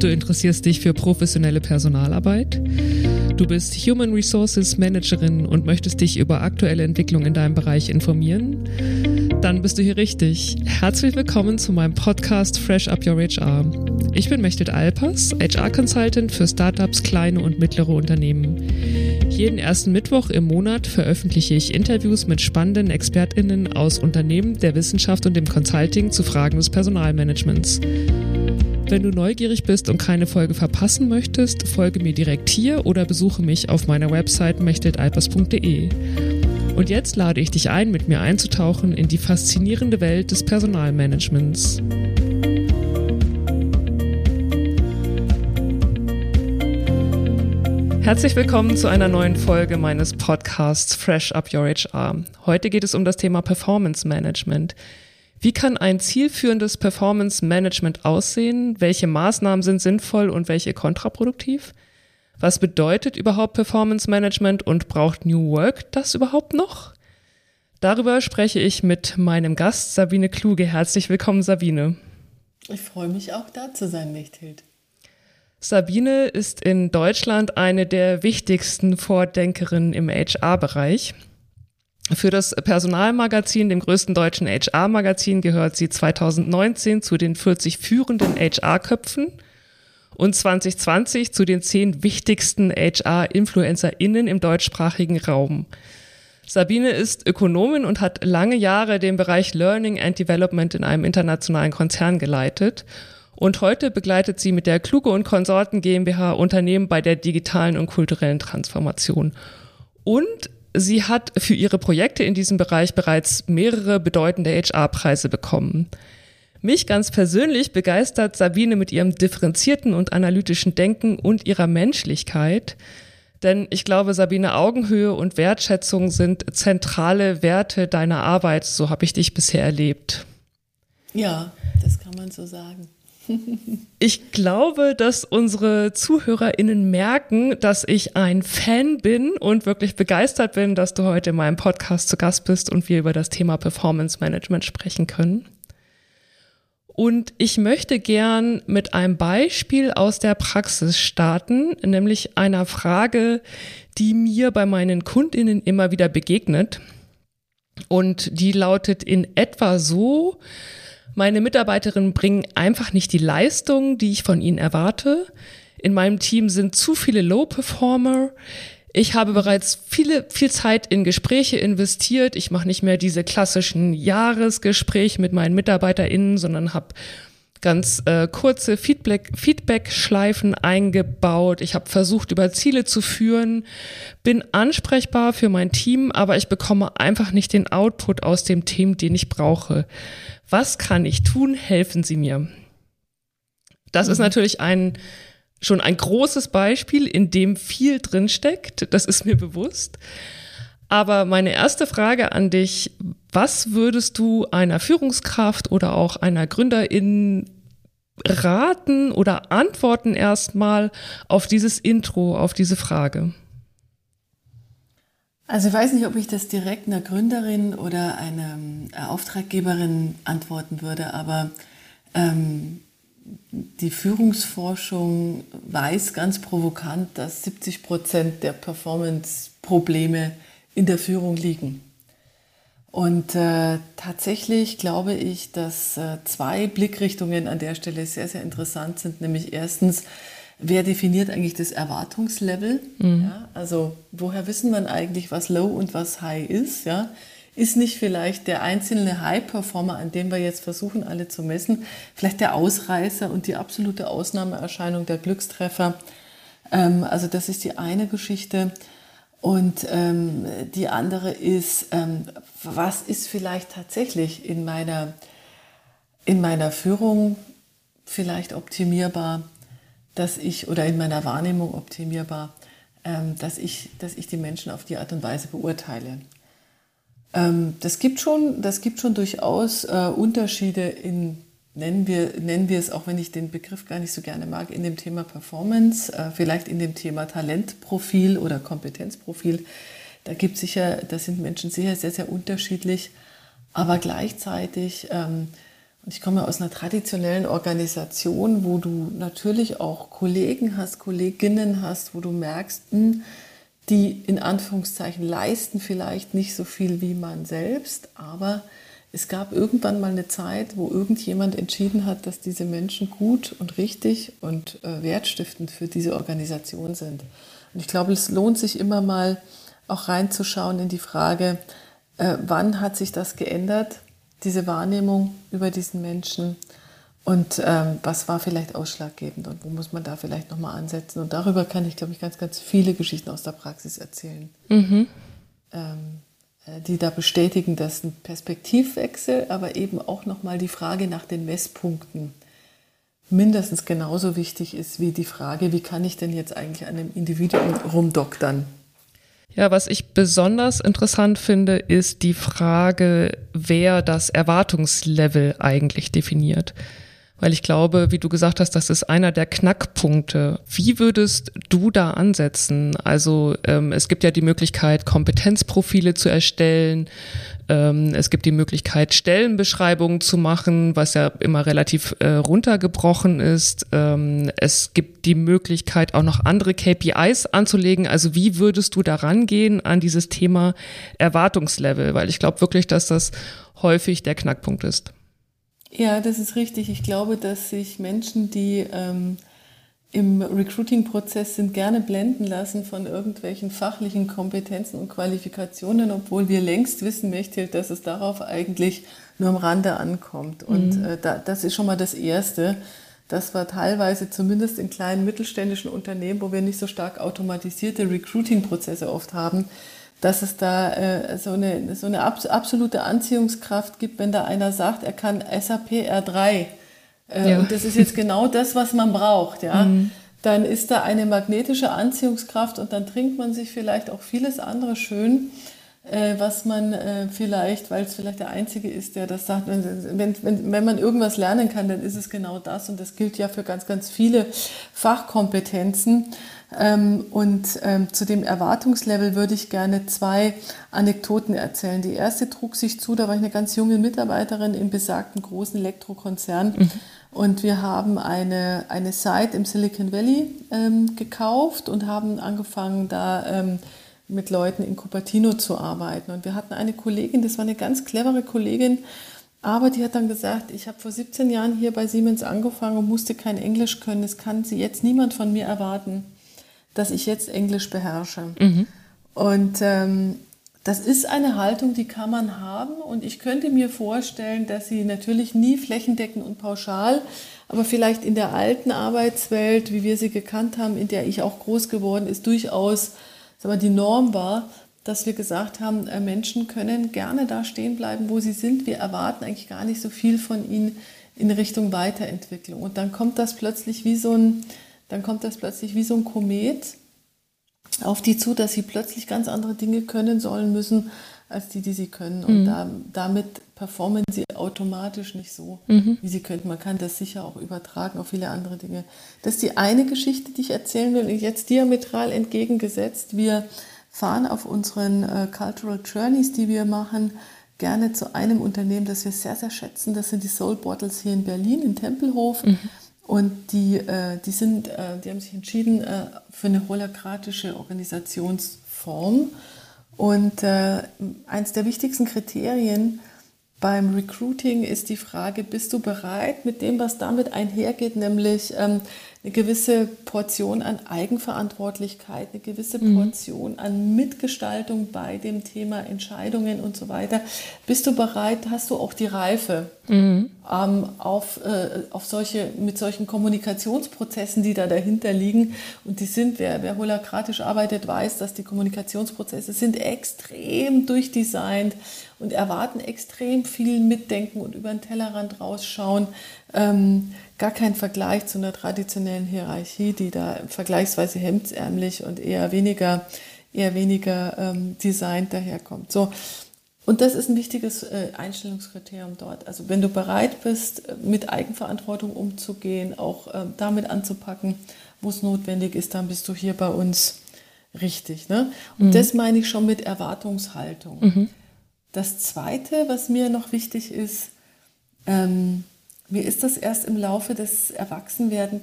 Du interessierst dich für professionelle Personalarbeit. Du bist Human Resources Managerin und möchtest dich über aktuelle Entwicklungen in deinem Bereich informieren. Dann bist du hier richtig. Herzlich willkommen zu meinem Podcast Fresh Up Your HR. Ich bin Mechthild Alpers, HR-Consultant für Startups, kleine und mittlere Unternehmen. Jeden ersten Mittwoch im Monat veröffentliche ich Interviews mit spannenden ExpertInnen aus Unternehmen, der Wissenschaft und dem Consulting zu Fragen des Personalmanagements. Wenn du neugierig bist und keine Folge verpassen möchtest, folge mir direkt hier oder besuche mich auf meiner Website mechteltalpers.de. Und jetzt lade ich dich ein, mit mir einzutauchen in die faszinierende Welt des Personalmanagements. Herzlich willkommen zu einer neuen Folge meines Podcasts Fresh Up Your HR. Heute geht es um das Thema Performance Management. Wie kann ein zielführendes Performance Management aussehen? Welche Maßnahmen sind sinnvoll und welche kontraproduktiv? Was bedeutet überhaupt Performance Management und braucht New Work das überhaupt noch? Darüber spreche ich mit meinem Gast Sabine Kluge. Herzlich willkommen, Sabine. Ich freue mich auch da zu sein, Mechthild. Sabine ist in Deutschland eine der wichtigsten Vordenkerinnen im HR-Bereich. Für das Personalmagazin, dem größten deutschen HR-Magazin, gehört sie 2019 zu den 40 führenden HR-Köpfen und 2020 zu den 10 wichtigsten HR-InfluencerInnen im deutschsprachigen Raum. Sabine ist Ökonomin und hat lange Jahre den Bereich Learning and Development in einem internationalen Konzern geleitet und heute begleitet sie mit der Kluge und Konsorten GmbH Unternehmen bei der digitalen und kulturellen Transformation. Und sie hat für ihre Projekte in diesem Bereich bereits mehrere bedeutende HR-Preise bekommen. Mich ganz persönlich begeistert Sabine mit ihrem differenzierten und analytischen Denken und ihrer Menschlichkeit. Denn ich glaube, Sabine, Augenhöhe und Wertschätzung sind zentrale Werte deiner Arbeit. So habe ich dich bisher erlebt. Ja, das kann man so sagen. Ich glaube, dass unsere ZuhörerInnen merken, dass ich ein Fan bin und wirklich begeistert bin, dass du heute in meinem Podcast zu Gast bist und wir über das Thema Performance Management sprechen können. Und ich möchte gern mit einem Beispiel aus der Praxis starten, nämlich einer Frage, die mir bei meinen KundInnen immer wieder begegnet. Und die lautet in etwa so, meine Mitarbeiterinnen bringen einfach nicht die Leistung, die ich von ihnen erwarte. In meinem Team sind zu viele Low-Performer. Ich habe bereits viele, viel Zeit in Gespräche investiert. Ich mache nicht mehr diese klassischen Jahresgespräche mit meinen MitarbeiterInnen, sondern habe ganz äh, kurze Feedback, Feedback-Schleifen eingebaut. Ich habe versucht, über Ziele zu führen, bin ansprechbar für mein Team, aber ich bekomme einfach nicht den Output aus dem Team, den ich brauche. Was kann ich tun? Helfen Sie mir. Das mhm. ist natürlich ein schon ein großes Beispiel, in dem viel drinsteckt. Das ist mir bewusst. Aber meine erste Frage an dich, was würdest du einer Führungskraft oder auch einer Gründerin raten oder antworten erstmal auf dieses Intro, auf diese Frage? Also ich weiß nicht, ob ich das direkt einer Gründerin oder einer äh, Auftraggeberin antworten würde, aber ähm, die Führungsforschung weiß ganz provokant, dass 70 Prozent der Performance-Probleme in der Führung liegen. Und äh, tatsächlich glaube ich, dass äh, zwei Blickrichtungen an der Stelle sehr, sehr interessant sind. Nämlich erstens, wer definiert eigentlich das Erwartungslevel? Mhm. Ja, also woher wissen man eigentlich, was Low und was High ist? Ja? Ist nicht vielleicht der einzelne High-Performer, an dem wir jetzt versuchen, alle zu messen, vielleicht der Ausreißer und die absolute Ausnahmeerscheinung der Glückstreffer? Ähm, also das ist die eine Geschichte. Und ähm, die andere ist, ähm, was ist vielleicht tatsächlich in meiner, in meiner Führung vielleicht optimierbar? dass ich oder in meiner Wahrnehmung optimierbar, ähm, dass, ich, dass ich die Menschen auf die Art und Weise beurteile. Ähm, das, gibt schon, das gibt schon durchaus äh, Unterschiede in, nennen wir, nennen wir es, auch wenn ich den Begriff gar nicht so gerne mag, in dem Thema Performance, äh, vielleicht in dem Thema Talentprofil oder Kompetenzprofil. Da gibt sicher, da sind Menschen sicher sehr, sehr unterschiedlich, aber gleichzeitig ähm, Und ich komme aus einer traditionellen Organisation, wo du natürlich auch Kollegen hast, Kolleginnen hast, wo du merkst, hm, die in Anführungszeichen leisten vielleicht nicht so viel wie man selbst, aber es gab irgendwann mal eine Zeit, wo irgendjemand entschieden hat, dass diese Menschen gut und richtig und äh, wertstiftend für diese Organisation sind. Und ich glaube, es lohnt sich immer mal auch reinzuschauen in die Frage, äh, wann hat sich das geändert, diese Wahrnehmung über diesen Menschen und ähm, was war vielleicht ausschlaggebend und wo muss man da vielleicht nochmal ansetzen. Und darüber kann ich, glaube ich, ganz, ganz viele Geschichten aus der Praxis erzählen. Mhm. Ähm, äh, die da bestätigen, dass ein Perspektivwechsel, aber eben auch nochmal die Frage nach den Messpunkten mindestens genauso wichtig ist wie die Frage, wie kann ich denn jetzt eigentlich an einem Individuum rumdoktern. Ja, was ich besonders interessant finde, ist die Frage, wer das Erwartungslevel eigentlich definiert. Weil ich glaube, wie du gesagt hast, das ist einer der Knackpunkte. Wie würdest du da ansetzen? Also ähm, es gibt ja die Möglichkeit, Kompetenzprofile zu erstellen. Ähm, es gibt die Möglichkeit, Stellenbeschreibungen zu machen, was ja immer relativ äh, runtergebrochen ist. Ähm, es gibt die Möglichkeit, auch noch andere KPIs anzulegen. Also wie würdest du da rangehen an dieses Thema Erwartungslevel? Weil ich glaube wirklich, dass das häufig der Knackpunkt ist. Ja, das ist richtig. Ich glaube, dass sich Menschen, die ähm, im Recruiting-Prozess sind, gerne blenden lassen von irgendwelchen fachlichen Kompetenzen und Qualifikationen, obwohl wir längst wissen, Mechthild, dass es darauf eigentlich nur am Rande ankommt. Und mhm. äh, da, das ist schon mal das Erste. Das war teilweise zumindest in kleinen mittelständischen Unternehmen, wo wir nicht so stark automatisierte Recruiting-Prozesse oft haben, dass es da äh, so eine, so eine absolute Anziehungskraft gibt, wenn da einer sagt, er kann SAP R3. Äh, ja. Und das ist jetzt genau das, was man braucht. Ja? Mhm. Dann ist da eine magnetische Anziehungskraft und dann trinkt man sich vielleicht auch vieles andere schön, äh, was man äh, vielleicht, weil es vielleicht der Einzige ist, der das sagt, wenn, wenn, wenn man irgendwas lernen kann, dann ist es genau das. Und das gilt ja für ganz, ganz viele Fachkompetenzen. Ähm, und ähm, zu dem Erwartungslevel würde ich gerne zwei Anekdoten erzählen. Die erste trug sich zu, da war ich eine ganz junge Mitarbeiterin im besagten großen Elektrokonzern. Mhm. Und wir haben eine, eine Site im Silicon Valley ähm, gekauft und haben angefangen, da ähm, mit Leuten in Cupertino zu arbeiten. Und wir hatten eine Kollegin, das war eine ganz clevere Kollegin, aber die hat dann gesagt, ich habe vor 17 Jahren hier bei Siemens angefangen und musste kein Englisch können. Das kann sie jetzt niemand von mir erwarten dass ich jetzt Englisch beherrsche. Mhm. Und ähm, das ist eine Haltung, die kann man haben. Und ich könnte mir vorstellen, dass sie natürlich nie flächendeckend und pauschal, aber vielleicht in der alten Arbeitswelt, wie wir sie gekannt haben, in der ich auch groß geworden ist, durchaus sagen wir, die Norm war, dass wir gesagt haben, äh, Menschen können gerne da stehen bleiben, wo sie sind. Wir erwarten eigentlich gar nicht so viel von ihnen in Richtung Weiterentwicklung. Und dann kommt das plötzlich wie so ein, dann kommt das plötzlich wie so ein Komet auf die zu, dass sie plötzlich ganz andere Dinge können sollen müssen, als die, die sie können. Und mhm. da, damit performen sie automatisch nicht so, mhm. wie sie könnten. Man kann das sicher auch übertragen auf viele andere Dinge. Das ist die eine Geschichte, die ich erzählen will. Und jetzt diametral entgegengesetzt. Wir fahren auf unseren äh, Cultural Journeys, die wir machen, gerne zu einem Unternehmen, das wir sehr, sehr schätzen. Das sind die Soul Bottles hier in Berlin, in Tempelhof. Mhm. Und die, äh, die, sind, äh, die haben sich entschieden äh, für eine holokratische Organisationsform. Und äh, eines der wichtigsten Kriterien beim Recruiting ist die Frage, bist du bereit mit dem, was damit einhergeht, nämlich ähm, eine gewisse Portion an Eigenverantwortlichkeit, eine gewisse mhm. Portion an Mitgestaltung bei dem Thema Entscheidungen und so weiter. Bist du bereit, hast du auch die Reife mhm. ähm, auf, äh, auf solche, mit solchen Kommunikationsprozessen, die da dahinter liegen. Und die sind, wer, wer holakratisch arbeitet, weiß, dass die Kommunikationsprozesse sind extrem durchdesignt und erwarten extrem viel Mitdenken und über den Tellerrand rausschauen. Ähm, gar kein Vergleich zu einer traditionellen Hierarchie, die da vergleichsweise hemdsärmlich und eher weniger, eher weniger ähm, designt daherkommt. So. Und das ist ein wichtiges äh, Einstellungskriterium dort. Also wenn du bereit bist, mit Eigenverantwortung umzugehen, auch äh, damit anzupacken, wo es notwendig ist, dann bist du hier bei uns richtig. Ne? Und mhm. das meine ich schon mit Erwartungshaltung. Mhm. Das Zweite, was mir noch wichtig ist, Ähm, mir ist das erst im Laufe des Erwachsenwerden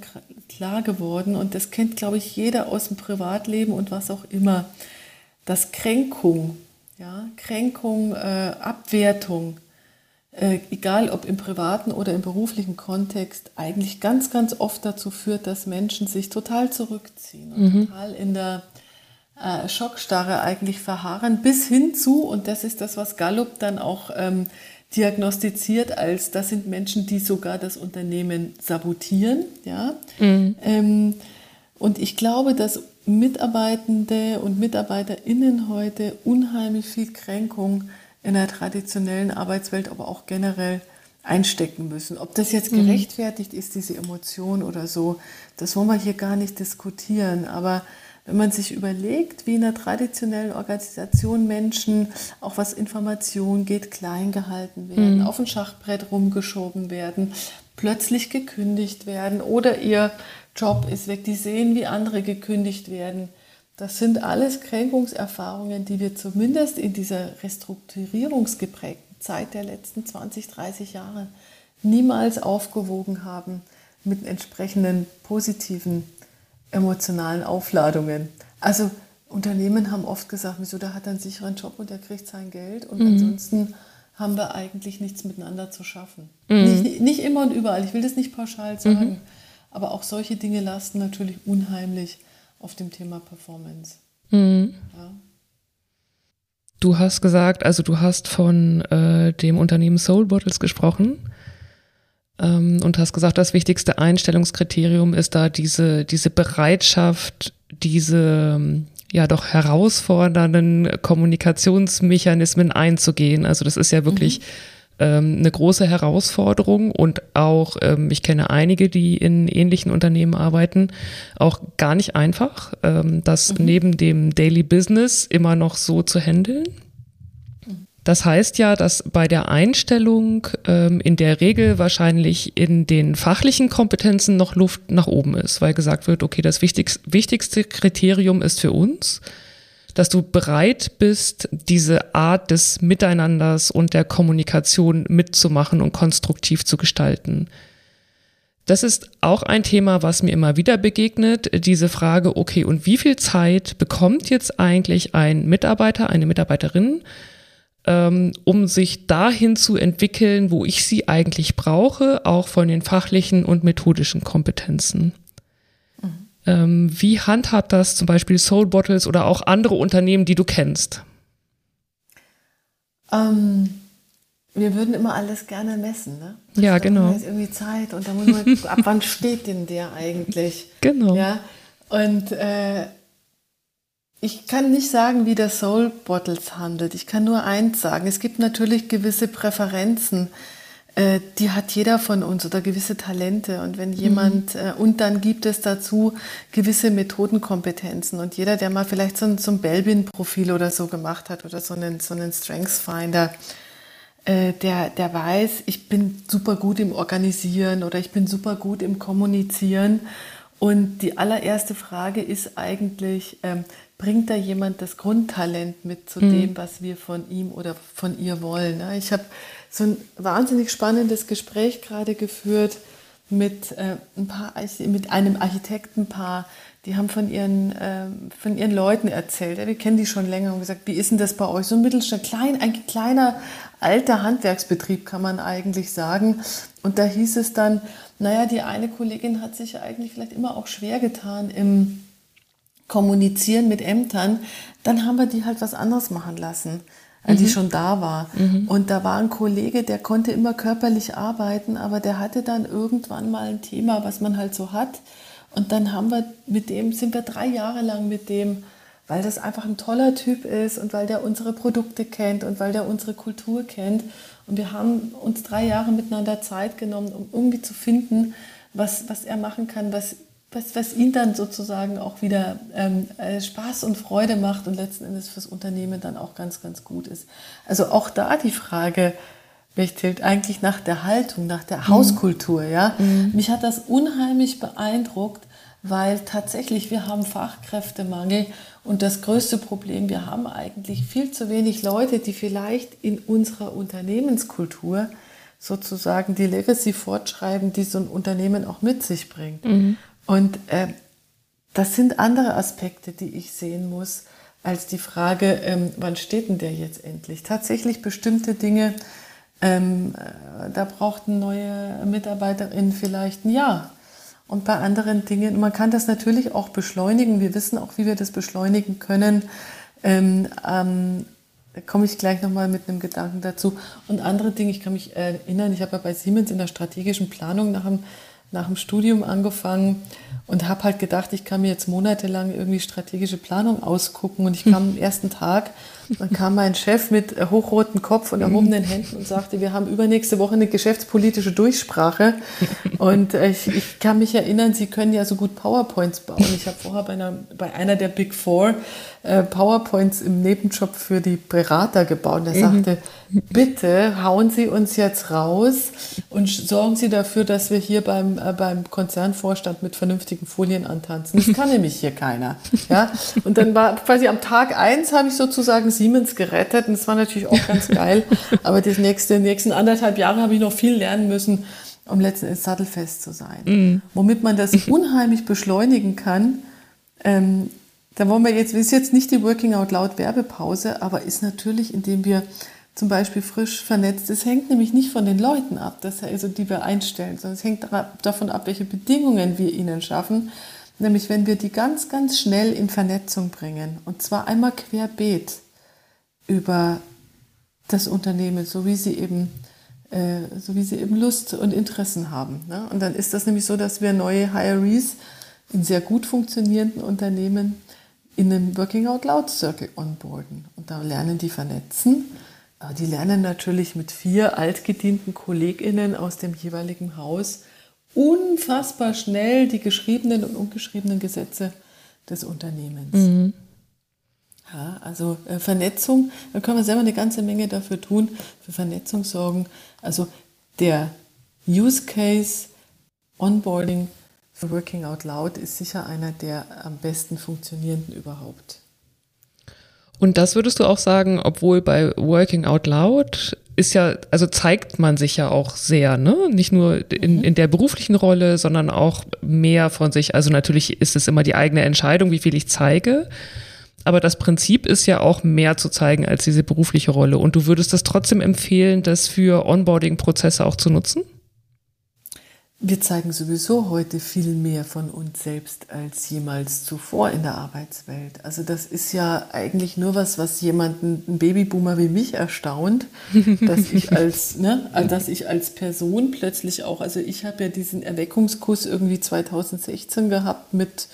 klar geworden und das kennt, glaube ich, jeder aus dem Privatleben und was auch immer, dass Kränkung, ja, Kränkung, äh, Abwertung, äh, egal ob im privaten oder im beruflichen Kontext, eigentlich ganz, ganz oft dazu führt, dass Menschen sich total zurückziehen und mhm. total in der äh, Schockstarre eigentlich verharren, bis hin zu, und das ist das, was Gallup dann auch ähm, diagnostiziert als, das sind Menschen, die sogar das Unternehmen sabotieren. Ja? Mhm. Ähm, und ich glaube, dass Mitarbeitende und Mitarbeiterinnen heute unheimlich viel Kränkung in der traditionellen Arbeitswelt, aber auch generell einstecken müssen. Ob das jetzt mhm. gerechtfertigt ist, diese Emotion oder so, das wollen wir hier gar nicht diskutieren. Aber wenn man sich überlegt, wie in der traditionellen Organisation Menschen, auch was Information geht, klein gehalten werden, mhm. auf ein Schachbrett rumgeschoben werden, plötzlich gekündigt werden oder ihr Job ist weg, die sehen, wie andere gekündigt werden. Das sind alles Kränkungserfahrungen, die wir zumindest in dieser restrukturierungsgeprägten Zeit der letzten 20, 30 Jahre niemals aufgewogen haben mit entsprechenden positiven emotionalen Aufladungen. Also Unternehmen haben oft gesagt, wieso, der hat einen sicheren Job und der kriegt sein Geld und mhm. ansonsten haben wir eigentlich nichts miteinander zu schaffen. Mhm. Nicht, nicht, immer und überall, ich will das nicht pauschal sagen, mhm. aber auch solche Dinge lasten natürlich unheimlich auf dem Thema Performance. Mhm. Ja. Du hast gesagt, also du hast von äh, dem Unternehmen Soul Bottles gesprochen ähm, und hast gesagt, das wichtigste Einstellungskriterium ist da diese, diese Bereitschaft, diese ja doch herausfordernden Kommunikationsmechanismen einzugehen. Also das ist ja wirklich mhm. ähm, eine große Herausforderung und auch, ähm, ich kenne einige, die in ähnlichen Unternehmen arbeiten, auch gar nicht einfach, ähm, das mhm. neben dem Daily Business immer noch so zu handeln. Das heißt ja, dass bei der Einstellung ähm, in der Regel wahrscheinlich in den fachlichen Kompetenzen noch Luft nach oben ist, weil gesagt wird, okay, das wichtigste, wichtigste Kriterium ist für uns, dass du bereit bist, diese Art des Miteinanders und der Kommunikation mitzumachen und konstruktiv zu gestalten. Das ist auch ein Thema, was mir immer wieder begegnet, diese Frage, okay, und wie viel Zeit bekommt jetzt eigentlich ein Mitarbeiter, eine Mitarbeiterin, ähm, um sich dahin zu entwickeln, wo ich sie eigentlich brauche, auch von den fachlichen und methodischen Kompetenzen. Mhm. Ähm, wie handhabt das zum Beispiel Soul Bottles oder auch andere Unternehmen, die du kennst? Ähm, wir würden immer alles gerne messen, ne? ja, genau. Da ist irgendwie Zeit und da muss man, ab wann steht denn der eigentlich? Genau. Ja, und äh, ich kann nicht sagen, wie der Soul Bottles handelt. Ich kann nur eins sagen. Es gibt natürlich gewisse Präferenzen, äh, die hat jeder von uns oder gewisse Talente. Und wenn jemand, mhm. äh, und dann gibt es dazu gewisse Methodenkompetenzen. Und jeder, der mal vielleicht so ein, so ein Belbin-Profil oder so gemacht hat oder so einen, so einen Strengths Finder, äh, der, der weiß, ich bin super gut im Organisieren oder ich bin super gut im Kommunizieren. Und die allererste Frage ist eigentlich, ähm, bringt da jemand das Grundtalent mit zu mhm. dem, was wir von ihm oder von ihr wollen. Ich habe so ein wahnsinnig spannendes Gespräch gerade geführt mit, äh, ein paar, mit einem Architektenpaar, die haben von ihren, äh, von ihren Leuten erzählt. Ja, wir kennen die schon länger und gesagt, wie ist denn das bei euch? So ein Mittelstand, klein, ein kleiner, alter Handwerksbetrieb kann man eigentlich sagen. Und da hieß es dann, naja, die eine Kollegin hat sich eigentlich vielleicht immer auch schwer getan im kommunizieren mit Ämtern, dann haben wir die halt was anderes machen lassen, äh, mhm. die schon da war. Mhm. Und da war ein Kollege, der konnte immer körperlich arbeiten, aber der hatte dann irgendwann mal ein Thema, was man halt so hat. Und dann haben wir mit dem, sind wir drei Jahre lang mit dem, weil das einfach ein toller Typ ist und weil der unsere Produkte kennt und weil der unsere Kultur kennt. Und wir haben uns drei Jahre miteinander Zeit genommen, um irgendwie zu finden, was, was er machen kann, was was, was ihn dann sozusagen auch wieder ähm, äh, Spaß und Freude macht und letzten Endes fürs Unternehmen dann auch ganz, ganz gut ist. Also auch da die Frage, Mechthild, eigentlich nach der Haltung, nach der mhm. Hauskultur, ja. Mhm. Mich hat das unheimlich beeindruckt, weil tatsächlich wir haben Fachkräftemangel und das größte Problem, wir haben eigentlich viel zu wenig Leute, die vielleicht in unserer Unternehmenskultur sozusagen die Legacy fortschreiben, die so ein Unternehmen auch mit sich bringt. Mhm. Und äh, das sind andere Aspekte, die ich sehen muss, als die Frage, ähm, wann steht denn der jetzt endlich? Tatsächlich bestimmte Dinge, ähm, äh, da braucht eine neue Mitarbeiterin vielleicht ein Jahr. Und bei anderen Dingen, man kann das natürlich auch beschleunigen. Wir wissen auch, wie wir das beschleunigen können. Ähm, ähm, da komme ich gleich nochmal mit einem Gedanken dazu. Und andere Dinge, ich kann mich erinnern, ich habe ja bei Siemens in der strategischen Planung nach dem, nach dem Studium angefangen und habe halt gedacht, ich kann mir jetzt monatelang irgendwie strategische Planung ausgucken. Und ich kam am ersten Tag dann kam mein Chef mit hochrotem Kopf und erhobenen Händen und sagte, wir haben übernächste Woche eine geschäftspolitische Durchsprache. Und ich, ich kann mich erinnern, Sie können ja so gut PowerPoints bauen. Ich habe vorher bei einer, bei einer der Big Four äh, PowerPoints im Nebenjob für die Berater gebaut. Und er mhm. sagte, bitte hauen Sie uns jetzt raus und sorgen Sie dafür, dass wir hier beim, äh, beim Konzernvorstand mit vernünftigen Folien antanzen. Das kann nämlich hier keiner. Ja? Und dann war quasi am Tag eins habe ich sozusagen Siemens gerettet und das war natürlich auch ganz geil. Aber die nächste, nächsten anderthalb Jahre habe ich noch viel lernen müssen, um letztendlich sattelfest zu sein. Mhm. Womit man das unheimlich beschleunigen kann. Ähm, da wollen wir jetzt, ist jetzt nicht die Working Out Loud Werbepause, aber ist natürlich, indem wir zum Beispiel frisch vernetzt. Es hängt nämlich nicht von den Leuten ab, das also die wir einstellen, sondern es hängt davon ab, welche Bedingungen wir ihnen schaffen. Nämlich wenn wir die ganz, ganz schnell in Vernetzung bringen. Und zwar einmal querbeet über das Unternehmen, so wie sie eben, äh, so wie sie eben Lust und Interessen haben. Ne? Und dann ist das nämlich so, dass wir neue Hirees in sehr gut funktionierenden Unternehmen in einem Working Out Loud Circle onboarden. Und da lernen die vernetzen. Aber die lernen natürlich mit vier altgedienten KollegInnen aus dem jeweiligen Haus unfassbar schnell die geschriebenen und ungeschriebenen Gesetze des Unternehmens. Mhm. Ja, also äh, Vernetzung, da können wir selber eine ganze Menge dafür tun, für Vernetzung sorgen. Also der Use Case Onboarding Working Out Loud ist sicher einer der am besten funktionierenden überhaupt. Und das würdest du auch sagen, obwohl bei Working Out Loud ist ja, also zeigt man sich ja auch sehr, ne? Nicht nur in, mhm. in der beruflichen Rolle, sondern auch mehr von sich. Also natürlich ist es immer die eigene Entscheidung, wie viel ich zeige. Aber das Prinzip ist ja auch mehr zu zeigen als diese berufliche Rolle. Und du würdest das trotzdem empfehlen, das für Onboarding-Prozesse auch zu nutzen? Wir zeigen sowieso heute viel mehr von uns selbst als jemals zuvor in der Arbeitswelt. Also das ist ja eigentlich nur was, was jemanden, ein Babyboomer wie mich erstaunt, dass ich als, ne, dass ich als Person plötzlich auch, also ich habe ja diesen Erweckungskurs irgendwie 2016 gehabt mit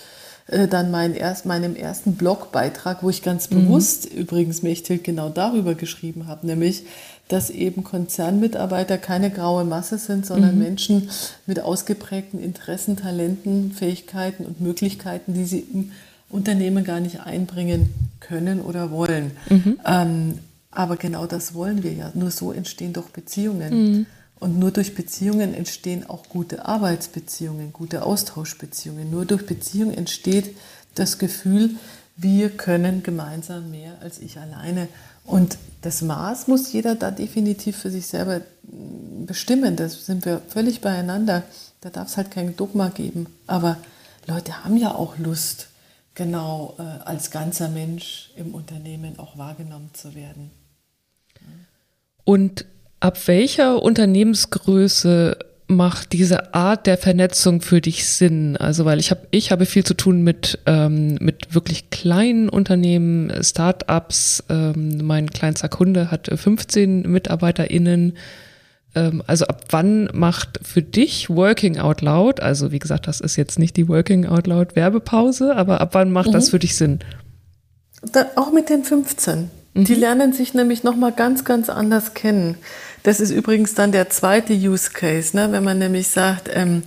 äh, dann mein erst, meinem ersten Blogbeitrag, wo ich ganz mhm. bewusst übrigens Mechthild genau darüber geschrieben habe, nämlich, dass eben Konzernmitarbeiter keine graue Masse sind, sondern mhm. Menschen mit ausgeprägten Interessen, Talenten, Fähigkeiten und Möglichkeiten, die sie im Unternehmen gar nicht einbringen können oder wollen. Mhm. Ähm, aber genau das wollen wir ja. Nur so entstehen doch Beziehungen. Mhm. Und nur durch Beziehungen entstehen auch gute Arbeitsbeziehungen, gute Austauschbeziehungen. Nur durch Beziehungen entsteht das Gefühl, wir können gemeinsam mehr als ich alleine. Und das Maß muss jeder da definitiv für sich selber mm, bestimmen. Da sind wir völlig beieinander. Da darf es halt kein Dogma geben. Aber Leute haben ja auch Lust, genau äh, als ganzer Mensch im Unternehmen auch wahrgenommen zu werden. Und Ab welcher Unternehmensgröße macht diese Art der Vernetzung für dich Sinn? Also weil ich habe ich habe viel zu tun mit ähm, mit wirklich kleinen Unternehmen, Startups. Ähm, mein kleinster Kunde hat 15 MitarbeiterInnen. Ähm, also ab wann macht für dich Working Out Loud? Also wie gesagt, das ist jetzt nicht die Working Out Loud Werbepause, aber ab wann macht mhm. das für dich Sinn? Da, auch mit den 15. Mhm. Die lernen sich nämlich noch mal ganz ganz anders kennen. Das ist übrigens dann der zweite Use Case, ne? wenn man nämlich sagt, ähm,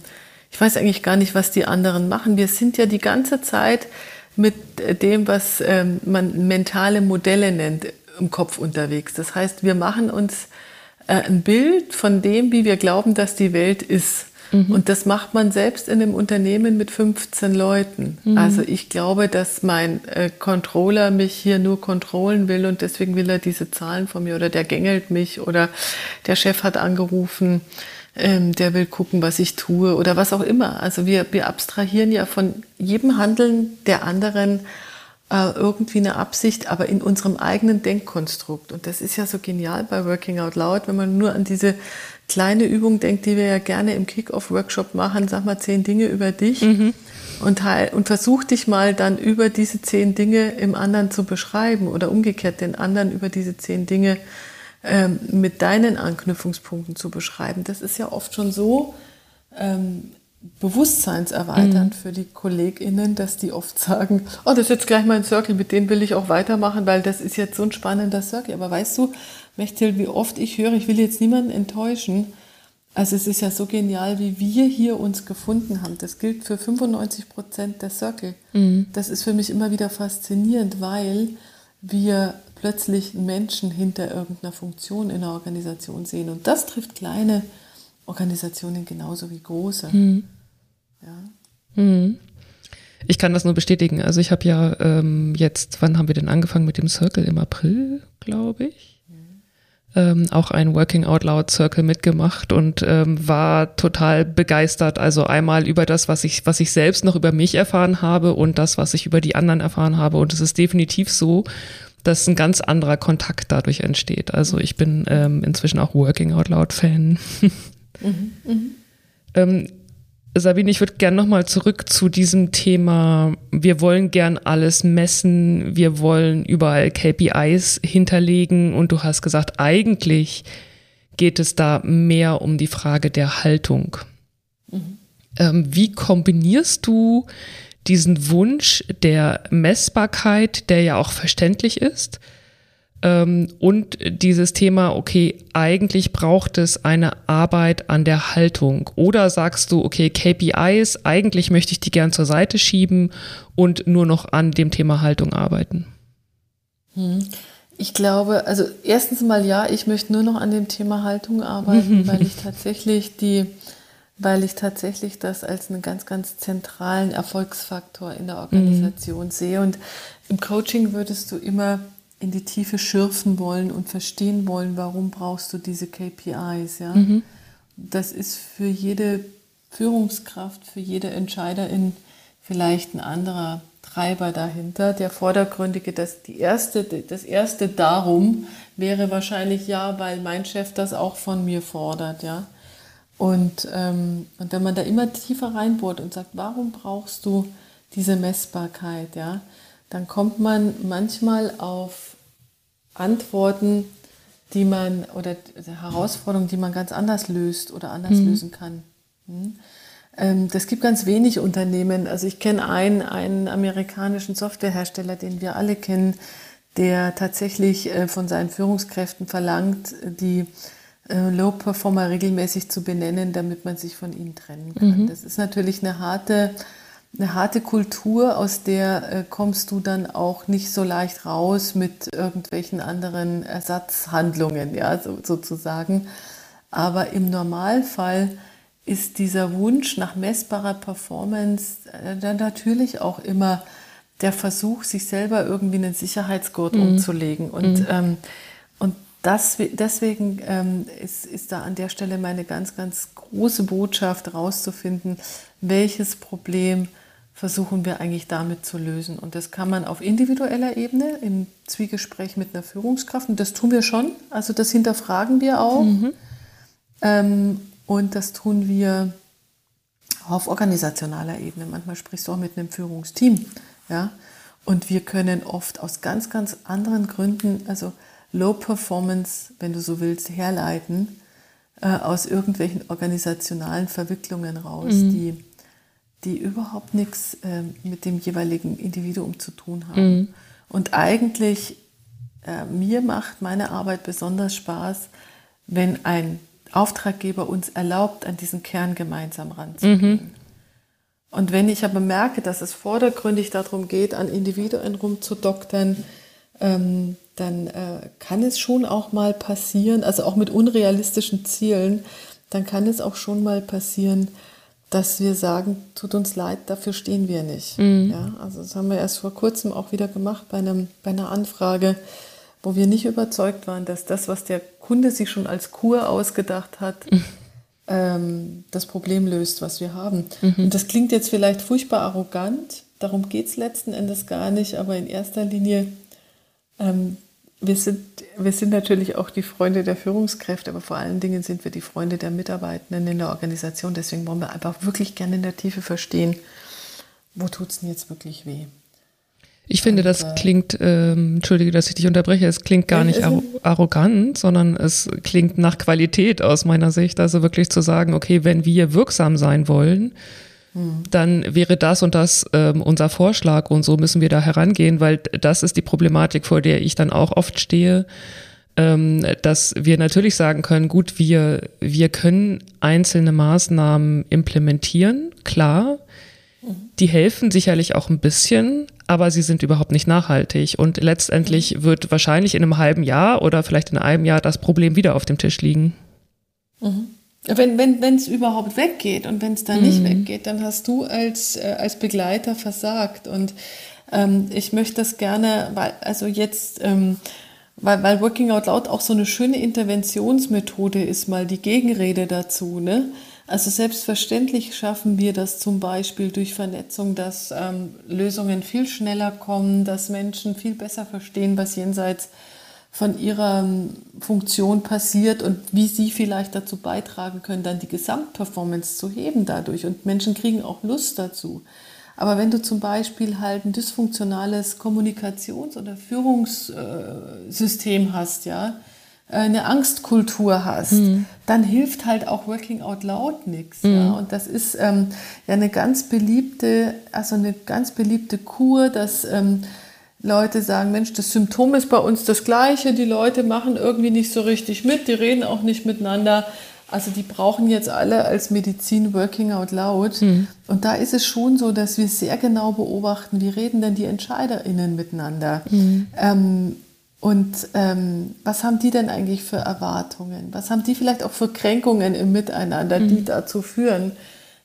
ich weiß eigentlich gar nicht, was die anderen machen. Wir sind ja die ganze Zeit mit dem, was ähm, man mentale Modelle nennt, im Kopf unterwegs. Das heißt, wir machen uns äh, ein Bild von dem, wie wir glauben, dass die Welt ist. Mhm. Und das macht man selbst in einem Unternehmen mit 15 Leuten. Mhm. Also ich glaube, dass mein äh, Controller mich hier nur kontrollen will und deswegen will er diese Zahlen von mir oder der gängelt mich oder der Chef hat angerufen, ähm, der will gucken, was ich tue oder was auch immer. Also wir, wir abstrahieren ja von jedem Handeln der anderen äh, irgendwie eine Absicht, aber in unserem eigenen Denkkonstrukt. Und das ist ja so genial bei Working Out Loud, wenn man nur an diese kleine Übung denkt, die wir ja gerne im Kick-Off-Workshop machen, sag mal zehn Dinge über dich mhm. und, und versuch dich mal dann über diese zehn Dinge im anderen zu beschreiben oder umgekehrt den anderen über diese zehn Dinge ähm, mit deinen Anknüpfungspunkten zu beschreiben. Das ist ja oft schon so ähm, bewusstseinserweiternd mhm. für die KollegInnen, dass die oft sagen, oh, das ist jetzt gleich mein Circle, mit dem will ich auch weitermachen, weil das ist jetzt so ein spannender Circle. Aber weißt du, Mechtel, wie oft ich höre, ich will jetzt niemanden enttäuschen. Also es ist ja so genial, wie wir hier uns gefunden haben. Das gilt für 95 Prozent der Circle. Mhm. Das ist für mich immer wieder faszinierend, weil wir plötzlich Menschen hinter irgendeiner Funktion in der Organisation sehen. Und das trifft kleine Organisationen genauso wie große. Mhm. Ja. Mhm. Ich kann das nur bestätigen. Also ich habe ja ähm, jetzt, wann haben wir denn angefangen mit dem Circle? Im April, glaube ich ähm, auch ein Working Out Loud Circle mitgemacht und ähm, war total begeistert. Also einmal über das, was ich, was ich selbst noch über mich erfahren habe und das, was ich über die anderen erfahren habe. Und es ist definitiv so, dass ein ganz anderer Kontakt dadurch entsteht. Also ich bin ähm, inzwischen auch Working Out Loud Fan. mhm, mh. ähm, Sabine, ich würde gerne nochmal zurück zu diesem Thema. Wir wollen gern alles messen, wir wollen überall KPIs hinterlegen und du hast gesagt, eigentlich geht es da mehr um die Frage der Haltung. Mhm. Ähm, wie kombinierst du diesen Wunsch der Messbarkeit, der ja auch verständlich ist, und dieses Thema, okay, eigentlich braucht es eine Arbeit an der Haltung. Oder sagst du, okay, KPIs, eigentlich möchte ich die gern zur Seite schieben und nur noch an dem Thema Haltung arbeiten? Hm. Ich glaube, also erstens mal ja, ich möchte nur noch an dem Thema Haltung arbeiten, weil ich tatsächlich die, weil ich tatsächlich das als einen ganz, ganz zentralen Erfolgsfaktor in der Organisation mhm. sehe. Und im Coaching würdest du immer in die Tiefe schürfen wollen und verstehen wollen, warum brauchst du diese KPIs. Ja? Mhm. Das ist für jede Führungskraft, für jede Entscheiderin vielleicht ein anderer Treiber dahinter. Der vordergründige, das, die erste, das erste Darum wäre wahrscheinlich ja, weil mein Chef das auch von mir fordert. Ja? Und, ähm, und wenn man da immer tiefer reinbohrt und sagt, warum brauchst du diese Messbarkeit, ja, dann kommt man manchmal auf Antworten, die man oder Herausforderungen, die man ganz anders löst oder anders mhm. lösen kann. Hm? Ähm, das gibt ganz wenig Unternehmen. Also ich kenne einen, einen amerikanischen Softwarehersteller, den wir alle kennen, der tatsächlich äh, von seinen Führungskräften verlangt, die äh, Low-Performer regelmäßig zu benennen, damit man sich von ihnen trennen kann. Mhm. Das ist natürlich eine harte eine harte Kultur, aus der äh, kommst du dann auch nicht so leicht raus mit irgendwelchen anderen Ersatzhandlungen, ja, so, sozusagen. Aber im Normalfall ist dieser Wunsch nach messbarer Performance äh, dann natürlich auch immer der Versuch, sich selber irgendwie einen Sicherheitsgurt mhm. umzulegen. Und, mhm. ähm, und das, deswegen ähm, ist, ist da an der Stelle meine ganz, ganz große Botschaft, herauszufinden, welches Problem versuchen wir eigentlich damit zu lösen. Und das kann man auf individueller Ebene im Zwiegespräch mit einer Führungskraft, und das tun wir schon, also das hinterfragen wir auch. Mhm. Ähm, und das tun wir auf organisationaler Ebene. Manchmal sprichst du auch mit einem Führungsteam. Ja? Und wir können oft aus ganz, ganz anderen Gründen, also Low Performance, wenn du so willst, herleiten äh, aus irgendwelchen organisationalen Verwicklungen raus, mhm. die die überhaupt nichts äh, mit dem jeweiligen Individuum zu tun haben. Mhm. Und eigentlich, äh, mir macht meine Arbeit besonders Spaß, wenn ein Auftraggeber uns erlaubt, an diesen Kern gemeinsam ranzugehen. Mhm. Und wenn ich aber merke, dass es vordergründig darum geht, an Individuen rumzudoktern, ähm, dann äh, kann es schon auch mal passieren, also auch mit unrealistischen Zielen, dann kann es auch schon mal passieren, dass wir sagen, tut uns leid, dafür stehen wir nicht. Mhm. Ja, also das haben wir erst vor kurzem auch wieder gemacht bei, einem, bei einer Anfrage, wo wir nicht überzeugt waren, dass das, was der Kunde sich schon als Kur ausgedacht hat, mhm. ähm, das Problem löst, was wir haben. Mhm. Und das klingt jetzt vielleicht furchtbar arrogant, darum geht es letzten Endes gar nicht, aber in erster Linie ähm, wir sind, wir sind natürlich auch die Freunde der Führungskräfte, aber vor allen Dingen sind wir die Freunde der Mitarbeitenden in der Organisation. Deswegen wollen wir einfach wirklich gerne in der Tiefe verstehen, wo tut es denn jetzt wirklich weh. Ich finde, das äh, klingt, ähm, entschuldige, dass ich dich unterbreche, es klingt gar nicht arrogant, sondern es klingt nach Qualität aus meiner Sicht. Also wirklich zu sagen, okay, wenn wir wirksam sein wollen, dann wäre das und das ähm, unser Vorschlag und so müssen wir da herangehen, weil das ist die Problematik, vor der ich dann auch oft stehe, ähm, dass wir natürlich sagen können, gut, wir, wir können einzelne Maßnahmen implementieren, klar, die helfen sicherlich auch ein bisschen, aber sie sind überhaupt nicht nachhaltig. Und letztendlich wird wahrscheinlich in einem halben Jahr oder vielleicht in einem Jahr das Problem wieder auf dem Tisch liegen. Mhm. Wenn wenn wenn, es überhaupt weggeht und wenn es dann mhm. nicht weggeht, dann hast du als, äh, als Begleiter versagt. Und ähm, ich möchte das gerne, weil, also jetzt, ähm, weil, weil Working Out Loud auch so eine schöne Interventionsmethode ist, mal die Gegenrede dazu. Ne? Also selbstverständlich schaffen wir das zum Beispiel durch Vernetzung, dass ähm, Lösungen viel schneller kommen, dass Menschen viel besser verstehen, was jenseits von ihrer Funktion passiert und wie sie vielleicht dazu beitragen können, dann die Gesamtperformance zu heben dadurch. Und Menschen kriegen auch Lust dazu. Aber wenn du zum Beispiel halt ein dysfunktionales Kommunikations- oder Führungssystem hast, ja, eine Angstkultur hast, mhm. dann hilft halt auch Working Out Loud nichts. Mhm. Ja. Und das ist ähm, ja eine ganz beliebte, also eine ganz beliebte Kur, dass ähm, Leute sagen, Mensch, das Symptom ist bei uns das gleiche, die Leute machen irgendwie nicht so richtig mit, die reden auch nicht miteinander. Also die brauchen jetzt alle als Medizin Working Out Loud. Mhm. Und da ist es schon so, dass wir sehr genau beobachten, wie reden denn die EntscheiderInnen miteinander. Mhm. Ähm, und ähm, was haben die denn eigentlich für Erwartungen? Was haben die vielleicht auch für Kränkungen im Miteinander, die mhm. dazu führen,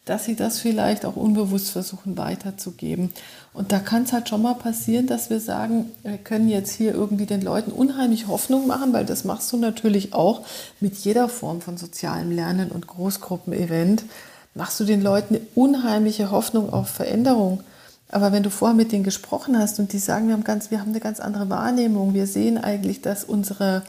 dass sie das vielleicht auch unbewusst versuchen weiterzugeben. Und da kann es halt schon mal passieren, dass wir sagen, wir können jetzt hier irgendwie den Leuten unheimlich Hoffnung machen, weil das machst du natürlich auch mit jeder Form von sozialem Lernen und Großgruppenevent. Machst du den Leuten eine unheimliche Hoffnung auf Veränderung. Aber wenn du vorher mit denen gesprochen hast und die sagen, wir haben, ganz, wir haben eine ganz andere Wahrnehmung, wir sehen eigentlich, dass unsere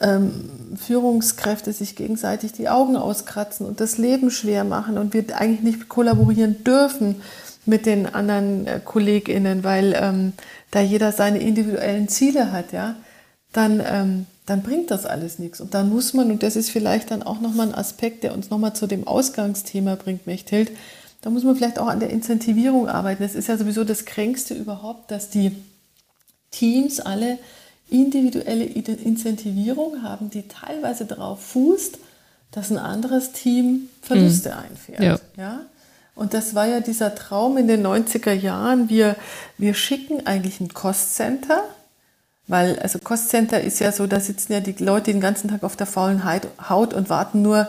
ähm, Führungskräfte sich gegenseitig die Augen auskratzen und das Leben schwer machen und wir eigentlich nicht kollaborieren dürfen mit den anderen äh, KollegInnen, weil ähm, da jeder seine individuellen Ziele hat, ja, dann, ähm, dann bringt das alles nichts. Und dann muss man, und das ist vielleicht dann auch nochmal ein Aspekt, der uns nochmal zu dem Ausgangsthema bringt, Mechthild, da muss man vielleicht auch an der Incentivierung arbeiten. Es ist ja sowieso das Kränkste überhaupt, dass die Teams alle individuelle Incentivierung haben, die teilweise darauf fußt, dass ein anderes Team Verluste mhm. einfährt. Ja. ja. Und das war ja dieser Traum in den 90er Jahren. Wir, wir schicken eigentlich ein Cost-Center, weil, also Cost-Center ist ja so, da sitzen ja die Leute den ganzen Tag auf der faulen Haut und warten nur,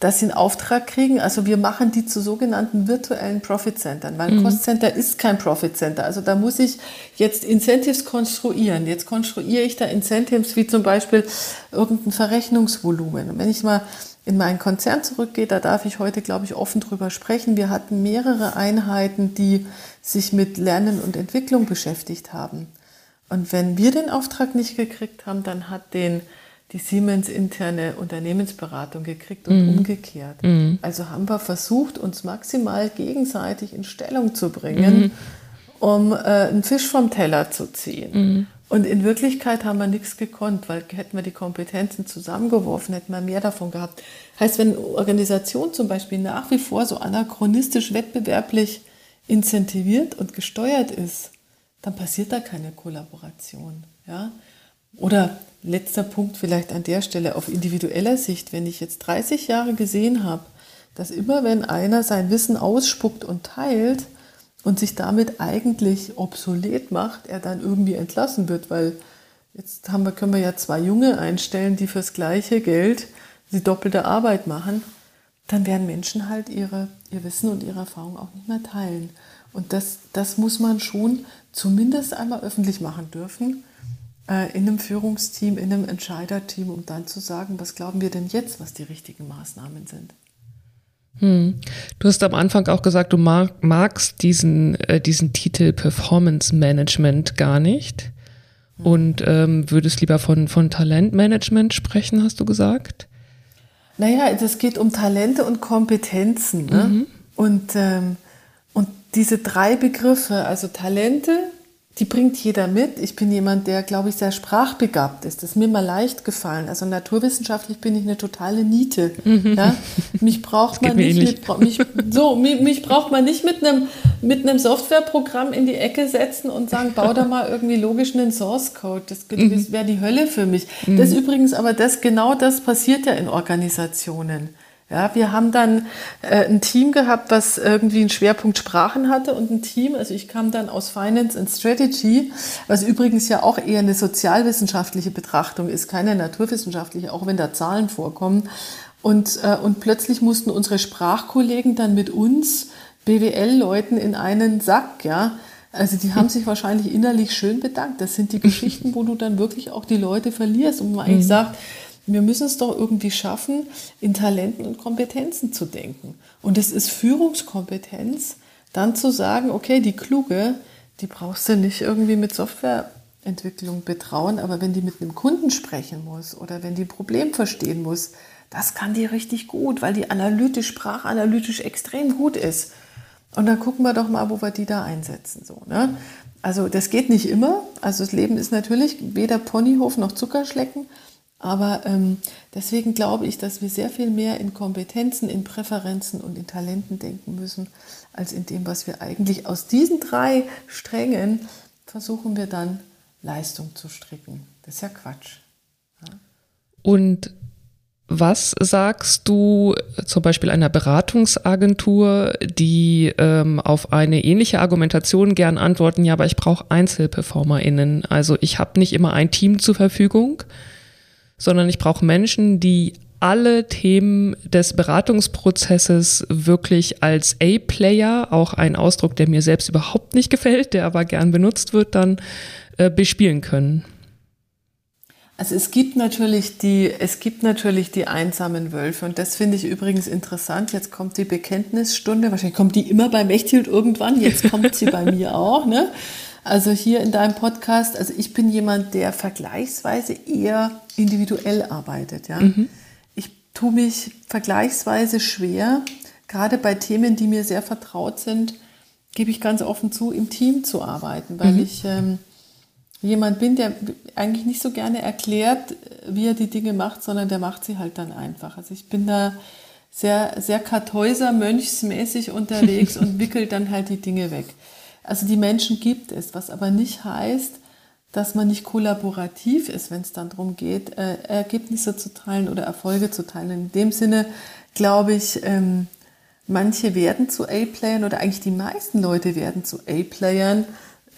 dass sie einen Auftrag kriegen. Also wir machen die zu sogenannten virtuellen Profit Centern, weil ein mhm. Cost Center ist kein Profit Center. Also da muss ich jetzt Incentives konstruieren. Jetzt konstruiere ich da Incentives wie zum Beispiel irgendein Verrechnungsvolumen. Und wenn ich mal in meinen Konzern zurückgehe, da darf ich heute, glaube ich, offen drüber sprechen. Wir hatten mehrere Einheiten, die sich mit Lernen und Entwicklung beschäftigt haben. Und wenn wir den Auftrag nicht gekriegt haben, dann hat den die Siemens interne Unternehmensberatung gekriegt und mhm. umgekehrt. Mhm. Also haben wir versucht, uns maximal gegenseitig in Stellung zu bringen, mhm. um äh, einen Fisch vom Teller zu ziehen. Mhm. Und in Wirklichkeit haben wir nichts gekonnt, weil hätten wir die Kompetenzen zusammengeworfen, hätten wir mehr davon gehabt. Heißt, wenn Organisation zum Beispiel nach wie vor so anachronistisch wettbewerblich incentiviert und gesteuert ist, dann passiert da keine Kollaboration. Ja? Oder letzter Punkt vielleicht an der Stelle auf individueller Sicht, wenn ich jetzt 30 Jahre gesehen habe, dass immer wenn einer sein Wissen ausspuckt und teilt und sich damit eigentlich obsolet macht, er dann irgendwie entlassen wird, weil jetzt haben wir, können wir ja zwei Junge einstellen, die fürs gleiche Geld sie doppelte Arbeit machen, dann werden Menschen halt ihre, ihr Wissen und ihre Erfahrung auch nicht mehr teilen. Und das, das muss man schon zumindest einmal öffentlich machen dürfen, äh, in einem Führungsteam, in einem Entscheiderteam, um dann zu sagen, was glauben wir denn jetzt, was die richtigen Maßnahmen sind. Hm. Du hast am Anfang auch gesagt, du mag, magst diesen, äh, diesen Titel Performance Management gar nicht hm. und ähm, würdest lieber von, von Talentmanagement sprechen, hast du gesagt? Naja, es geht um Talente und Kompetenzen. Ne? Mhm. Und, ähm, und diese drei Begriffe, also Talente, die bringt jeder mit. Ich bin jemand, der, glaube ich, sehr sprachbegabt ist. Das ist mir mal leicht gefallen. Also naturwissenschaftlich bin ich eine totale Niete. Mhm. Ja? Mich braucht man nicht mit, mich, so, mich, mich, braucht man nicht mit einem, mit einem Softwareprogramm in die Ecke setzen und sagen, bau da mal irgendwie logisch einen Source Code. Das, das mhm. wäre die Hölle für mich. Mhm. Das ist übrigens aber das, genau das passiert ja in Organisationen. Ja, wir haben dann äh, ein Team gehabt, was irgendwie einen Schwerpunkt Sprachen hatte und ein Team, also ich kam dann aus Finance and Strategy, was übrigens ja auch eher eine sozialwissenschaftliche Betrachtung ist, keine naturwissenschaftliche, auch wenn da Zahlen vorkommen. Und, äh, und plötzlich mussten unsere Sprachkollegen dann mit uns BWL-Leuten in einen Sack, ja. Also die haben sich wahrscheinlich innerlich schön bedankt. Das sind die Geschichten, wo du dann wirklich auch die Leute verlierst und man eigentlich mhm. sagt, wir müssen es doch irgendwie schaffen, in Talenten und Kompetenzen zu denken. Und es ist Führungskompetenz, dann zu sagen, okay, die Kluge, die brauchst du nicht irgendwie mit Softwareentwicklung betrauen, aber wenn die mit einem Kunden sprechen muss oder wenn die ein Problem verstehen muss, das kann die richtig gut, weil die analytisch, sprachanalytisch extrem gut ist. Und dann gucken wir doch mal, wo wir die da einsetzen. So, ne? Also das geht nicht immer. Also das Leben ist natürlich weder Ponyhof noch Zuckerschlecken. Aber ähm, deswegen glaube ich, dass wir sehr viel mehr in Kompetenzen, in Präferenzen und in Talenten denken müssen, als in dem, was wir eigentlich aus diesen drei Strängen versuchen wir dann Leistung zu stricken. Das ist ja Quatsch. Ja? Und was sagst du zum Beispiel einer Beratungsagentur, die ähm, auf eine ähnliche Argumentation gern antworten, ja, aber ich brauche EinzelperformerInnen. Also ich habe nicht immer ein Team zur Verfügung sondern ich brauche Menschen, die alle Themen des Beratungsprozesses wirklich als A-Player, auch ein Ausdruck, der mir selbst überhaupt nicht gefällt, der aber gern benutzt wird, dann äh, bespielen können. Also es gibt natürlich die, es gibt natürlich die einsamen Wölfe und das finde ich übrigens interessant. Jetzt kommt die Bekenntnisstunde, wahrscheinlich kommt die immer bei Mechthild irgendwann, jetzt kommt sie bei mir auch, ne? Also hier in deinem Podcast, also ich bin jemand, der vergleichsweise eher individuell arbeitet. Ja? Mhm. Ich tue mich vergleichsweise schwer, gerade bei Themen, die mir sehr vertraut sind, gebe ich ganz offen zu, im Team zu arbeiten, weil mhm. ich ähm, jemand bin, der eigentlich nicht so gerne erklärt, wie er die Dinge macht, sondern der macht sie halt dann einfach. Also ich bin da sehr, sehr Kartäuser, mönchsmäßig unterwegs und wickelt dann halt die Dinge weg. Also die Menschen gibt es, was aber nicht heißt, dass man nicht kollaborativ ist, wenn es dann darum geht, äh, Ergebnisse zu teilen oder Erfolge zu teilen. In dem Sinne glaube ich, ähm, manche werden zu A-Playern oder eigentlich die meisten Leute werden zu A-Playern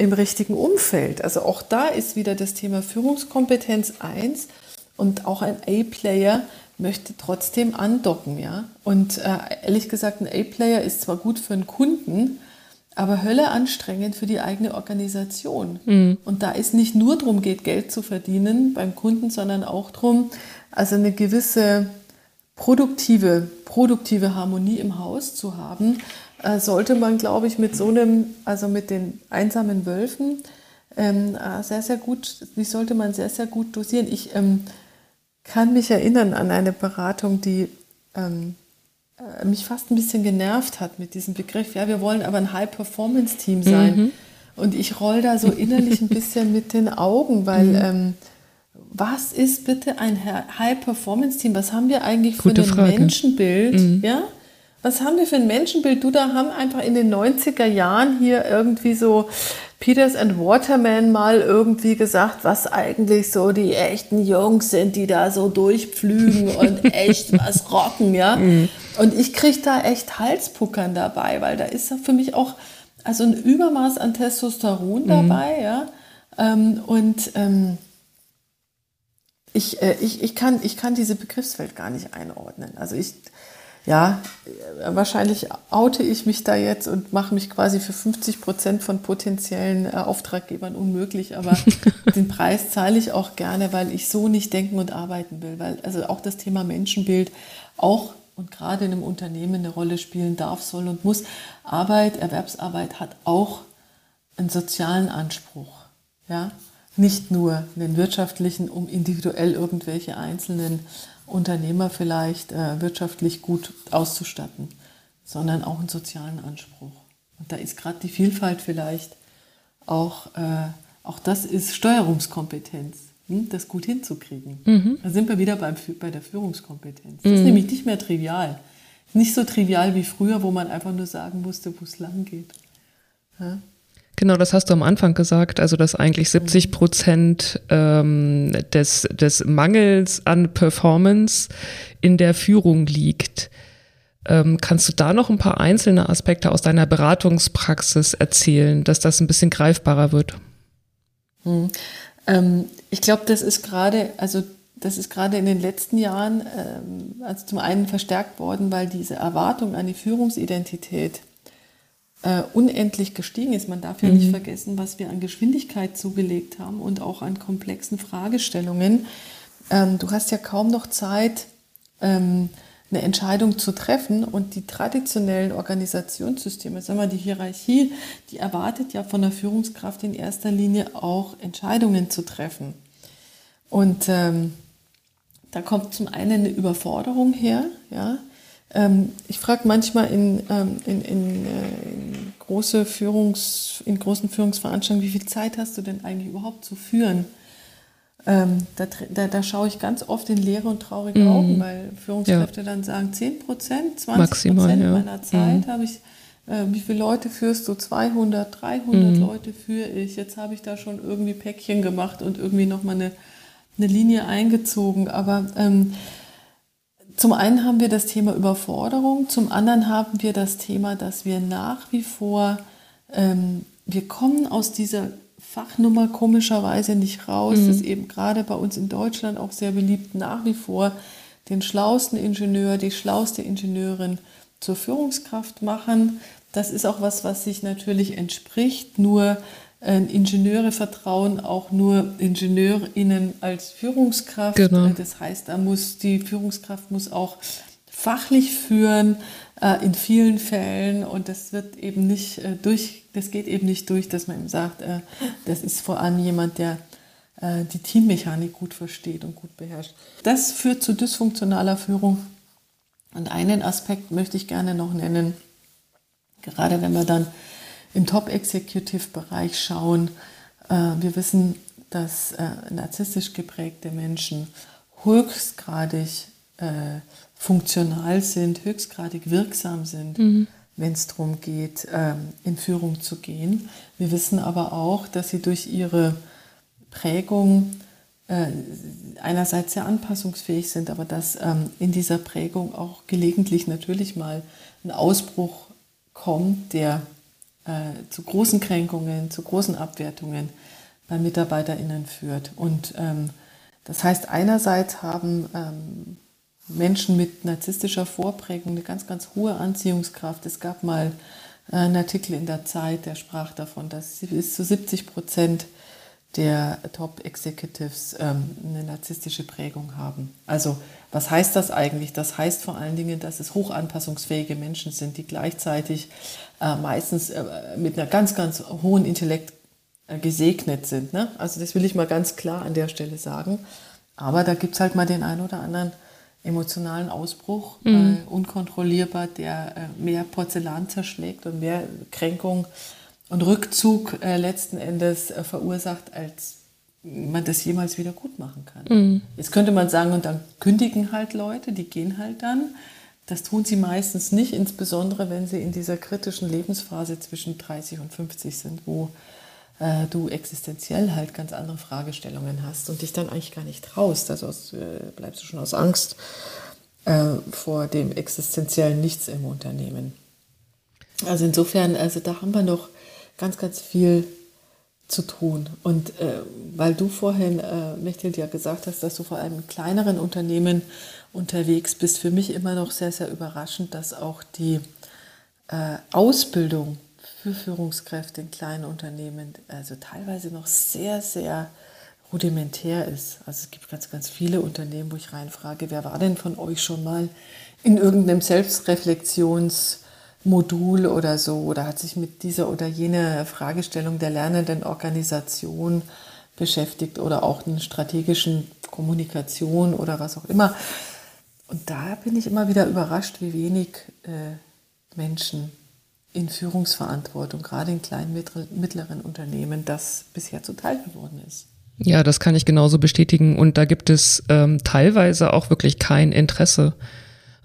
im richtigen Umfeld. Also auch da ist wieder das Thema Führungskompetenz eins und auch ein A-Player möchte trotzdem andocken, ja. Und äh, ehrlich gesagt, ein A-Player ist zwar gut für einen Kunden, aber Hölle anstrengend für die eigene Organisation. Mhm. Und da es nicht nur darum geht, Geld zu verdienen beim Kunden, sondern auch darum, also eine gewisse produktive, produktive Harmonie im Haus zu haben, äh, sollte man, glaube ich, mit so einem, also mit den einsamen Wölfen, ähm, äh, sehr, sehr gut, die sollte man sehr, sehr gut dosieren. Ich ähm, kann mich erinnern an eine Beratung, die ähm, äh, mich fast ein bisschen genervt hat mit diesem Begriff. Ja, wir wollen aber ein High-Performance-Team sein. Mhm. Und ich roll da so innerlich ein bisschen mit den Augen, weil mhm. ähm, was ist bitte ein High-Performance-Team? Was haben wir eigentlich für Gute ein Frage. Menschenbild? Mhm. Ja? Was haben wir für ein Menschenbild? Du, da haben einfach in den 90er Jahren hier irgendwie so Peters and Waterman mal irgendwie gesagt, was eigentlich so die echten Jungs sind, die da so durchpflügen und echt was rocken, ja. Mhm. Und ich kriege da echt Halspuckern dabei, weil da ist für mich auch also ein Übermaß an Testosteron mhm. dabei, ja. Ähm, und ähm, ich, äh, ich, ich, kann, ich kann diese Begriffswelt gar nicht einordnen. Also ich, ja, äh, wahrscheinlich oute ich mich da jetzt und mache mich quasi für 50 Prozent von potenziellen äh, Auftraggebern unmöglich. Aber den Preis zahle ich auch gerne, weil ich so nicht denken und arbeiten will. Weil also auch das Thema Menschenbild auch und gerade in einem Unternehmen eine Rolle spielen darf, soll und muss. Arbeit, Erwerbsarbeit hat auch einen sozialen Anspruch. Ja? Nicht nur einen wirtschaftlichen, um individuell irgendwelche einzelnen Unternehmer vielleicht äh, wirtschaftlich gut auszustatten, sondern auch einen sozialen Anspruch. Und da ist gerade die Vielfalt vielleicht auch, äh, auch das ist Steuerungskompetenz, hm, das gut hinzukriegen. Mhm. Da sind wir wieder beim, bei der Führungskompetenz. Das mhm. ist nämlich nicht mehr trivial. Nicht so trivial wie früher, wo man einfach nur sagen musste, wo es lang geht. Ja? Genau, das hast du am Anfang gesagt, also dass eigentlich 70 Prozent ähm, des, des Mangels an Performance in der Führung liegt. Ähm, kannst du da noch ein paar einzelne Aspekte aus deiner Beratungspraxis erzählen, dass das ein bisschen greifbarer wird? Hm. Ähm, ich glaube, das ist gerade, also das ist gerade in den letzten Jahren ähm, also zum einen verstärkt worden, weil diese Erwartung an die Führungsidentität äh, unendlich gestiegen ist. Man darf ja mhm. nicht vergessen, was wir an Geschwindigkeit zugelegt haben und auch an komplexen Fragestellungen. Ähm, du hast ja kaum noch Zeit, ähm, eine Entscheidung zu treffen und die traditionellen Organisationssysteme, sagen wir die Hierarchie, die erwartet ja von der Führungskraft in erster Linie auch Entscheidungen zu treffen. Und ähm, da kommt zum einen eine Überforderung her, ja, ähm, ich frage manchmal in, ähm, in, in, äh, in, große Führungs, in großen Führungsveranstaltungen, wie viel Zeit hast du denn eigentlich überhaupt zu führen? Ähm, da, da, da, schaue ich ganz oft in leere und traurige mhm. Augen, weil Führungskräfte ja. dann sagen, 10 Prozent, 20 Prozent ja. meiner Zeit mhm. habe ich, äh, wie viele Leute führst du? 200, 300 mhm. Leute führe ich. Jetzt habe ich da schon irgendwie Päckchen gemacht und irgendwie nochmal eine, eine Linie eingezogen. Aber ähm, zum einen haben wir das Thema Überforderung, zum anderen haben wir das Thema, dass wir nach wie vor, ähm, wir kommen aus dieser Fachnummer komischerweise nicht raus. Mhm. Das ist eben gerade bei uns in Deutschland auch sehr beliebt, nach wie vor den schlausten Ingenieur, die schlauste Ingenieurin zur Führungskraft machen. Das ist auch was, was sich natürlich entspricht. Nur Ingenieure vertrauen auch nur IngenieurInnen als Führungskraft. Genau. Das heißt, da muss die Führungskraft muss auch fachlich führen äh, in vielen Fällen und das wird eben nicht äh, durch, das geht eben nicht durch, dass man eben sagt, äh, das ist vor allem jemand, der die Teammechanik gut versteht und gut beherrscht. Das führt zu dysfunktionaler Führung. Und einen Aspekt möchte ich gerne noch nennen, gerade wenn wir dann im Top-Executive-Bereich schauen. Äh, wir wissen, dass äh, narzisstisch geprägte Menschen höchstgradig äh, funktional sind, höchstgradig wirksam sind, mhm. wenn es darum geht, ähm, in Führung zu gehen. Wir wissen aber auch, dass sie durch ihre Prägung einerseits sehr anpassungsfähig sind, aber dass ähm, in dieser Prägung auch gelegentlich natürlich mal ein Ausbruch kommt, der äh, zu großen Kränkungen, zu großen Abwertungen bei MitarbeiterInnen führt. Und ähm, das heißt, einerseits haben ähm, Menschen mit narzisstischer Vorprägung eine ganz, ganz hohe Anziehungskraft. Es gab mal äh, einen Artikel in der Zeit, der sprach davon, dass bis zu 70 Prozent der Top-Executives ähm, eine narzisstische Prägung haben. Also was heißt das eigentlich? Das heißt vor allen Dingen, dass es hochanpassungsfähige Menschen sind, die gleichzeitig äh, meistens äh, mit einer ganz, ganz hohen Intellekt äh, gesegnet sind. Ne? Also das will ich mal ganz klar an der Stelle sagen. Aber da gibt es halt mal den einen oder anderen emotionalen Ausbruch, mhm. äh, unkontrollierbar, der äh, mehr Porzellan zerschlägt und mehr Kränkung und Rückzug äh, letzten Endes verursacht, als man das jemals wieder gut machen kann. Mhm. Jetzt könnte man sagen, und dann kündigen halt Leute, die gehen halt dann. Das tun sie meistens nicht, insbesondere wenn sie in dieser kritischen Lebensphase zwischen 30 und 50 sind, wo äh, du existenziell halt ganz andere Fragestellungen hast und dich dann eigentlich gar nicht traust. Also aus, äh, bleibst du schon aus Angst äh, vor dem existenziellen Nichts im Unternehmen. Also insofern, also da haben wir noch ganz, ganz viel zu tun. Und äh, weil du vorhin, äh, Mechthild, ja gesagt hast, dass du vor allem in kleineren Unternehmen unterwegs bist, für mich immer noch sehr, sehr überraschend, dass auch die äh, Ausbildung für Führungskräfte in kleinen Unternehmen also teilweise noch sehr, sehr rudimentär ist. Also es gibt ganz, ganz viele Unternehmen, wo ich reinfrage, wer war denn von euch schon mal in irgendeinem Selbstreflexionsmodul oder so oder hat sich mit dieser oder jener Fragestellung der lernenden Organisation beschäftigt oder auch in strategischen Kommunikation oder was auch immer. Und da bin ich immer wieder überrascht, wie wenig äh, Menschen in Führungsverantwortung, gerade in kleinen, mittleren Unternehmen, das bisher zuteil geworden ist. Ja, das kann ich genauso bestätigen. Und da gibt es ähm, teilweise auch wirklich kein Interesse.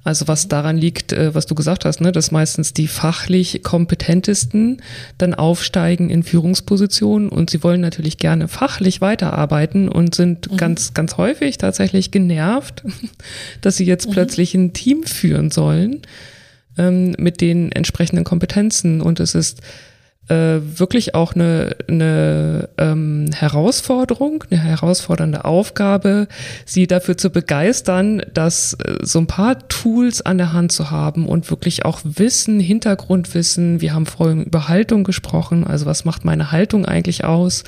Also was daran liegt, äh, was du gesagt hast, ne, dass meistens die fachlich kompetentesten dann aufsteigen in Führungspositionen und sie wollen natürlich gerne fachlich weiterarbeiten und sind mhm. ganz, ganz häufig tatsächlich genervt, dass sie jetzt mhm. plötzlich ein Team führen sollen ähm, mit den entsprechenden Kompetenzen. Und es ist äh, wirklich auch eine, eine ähm, Herausforderung, eine herausfordernde Aufgabe, sie dafür zu begeistern, dass äh, so ein paar Tools an der Hand zu haben und wirklich auch Wissen, Hintergrundwissen. Wir haben vorhin über Haltung gesprochen, also was macht meine Haltung eigentlich aus?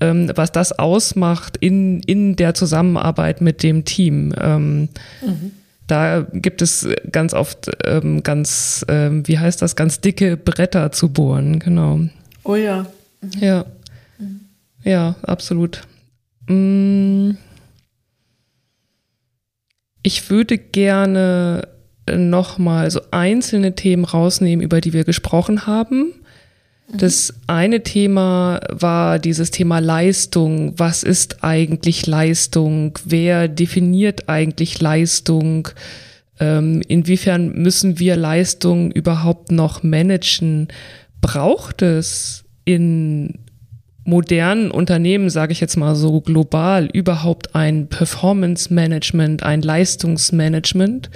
Ähm, was das ausmacht in, in der Zusammenarbeit mit dem Team. Ähm, mhm da gibt es ganz oft ähm, ganz, ähm, wie heißt das, ganz dicke Bretter zu bohren, genau. Oh ja. Mhm. Ja. Mhm. Ja, absolut. Mm. Ich würde gerne nochmal so einzelne Themen rausnehmen, über die wir gesprochen haben das eine Thema war dieses Thema Leistung. Was ist eigentlich Leistung? Wer definiert eigentlich Leistung? Ähm, inwiefern müssen wir Leistung überhaupt noch managen? Braucht es in modernen Unternehmen, sage ich jetzt mal so global, überhaupt ein Performance Management, ein Leistungsmanagement?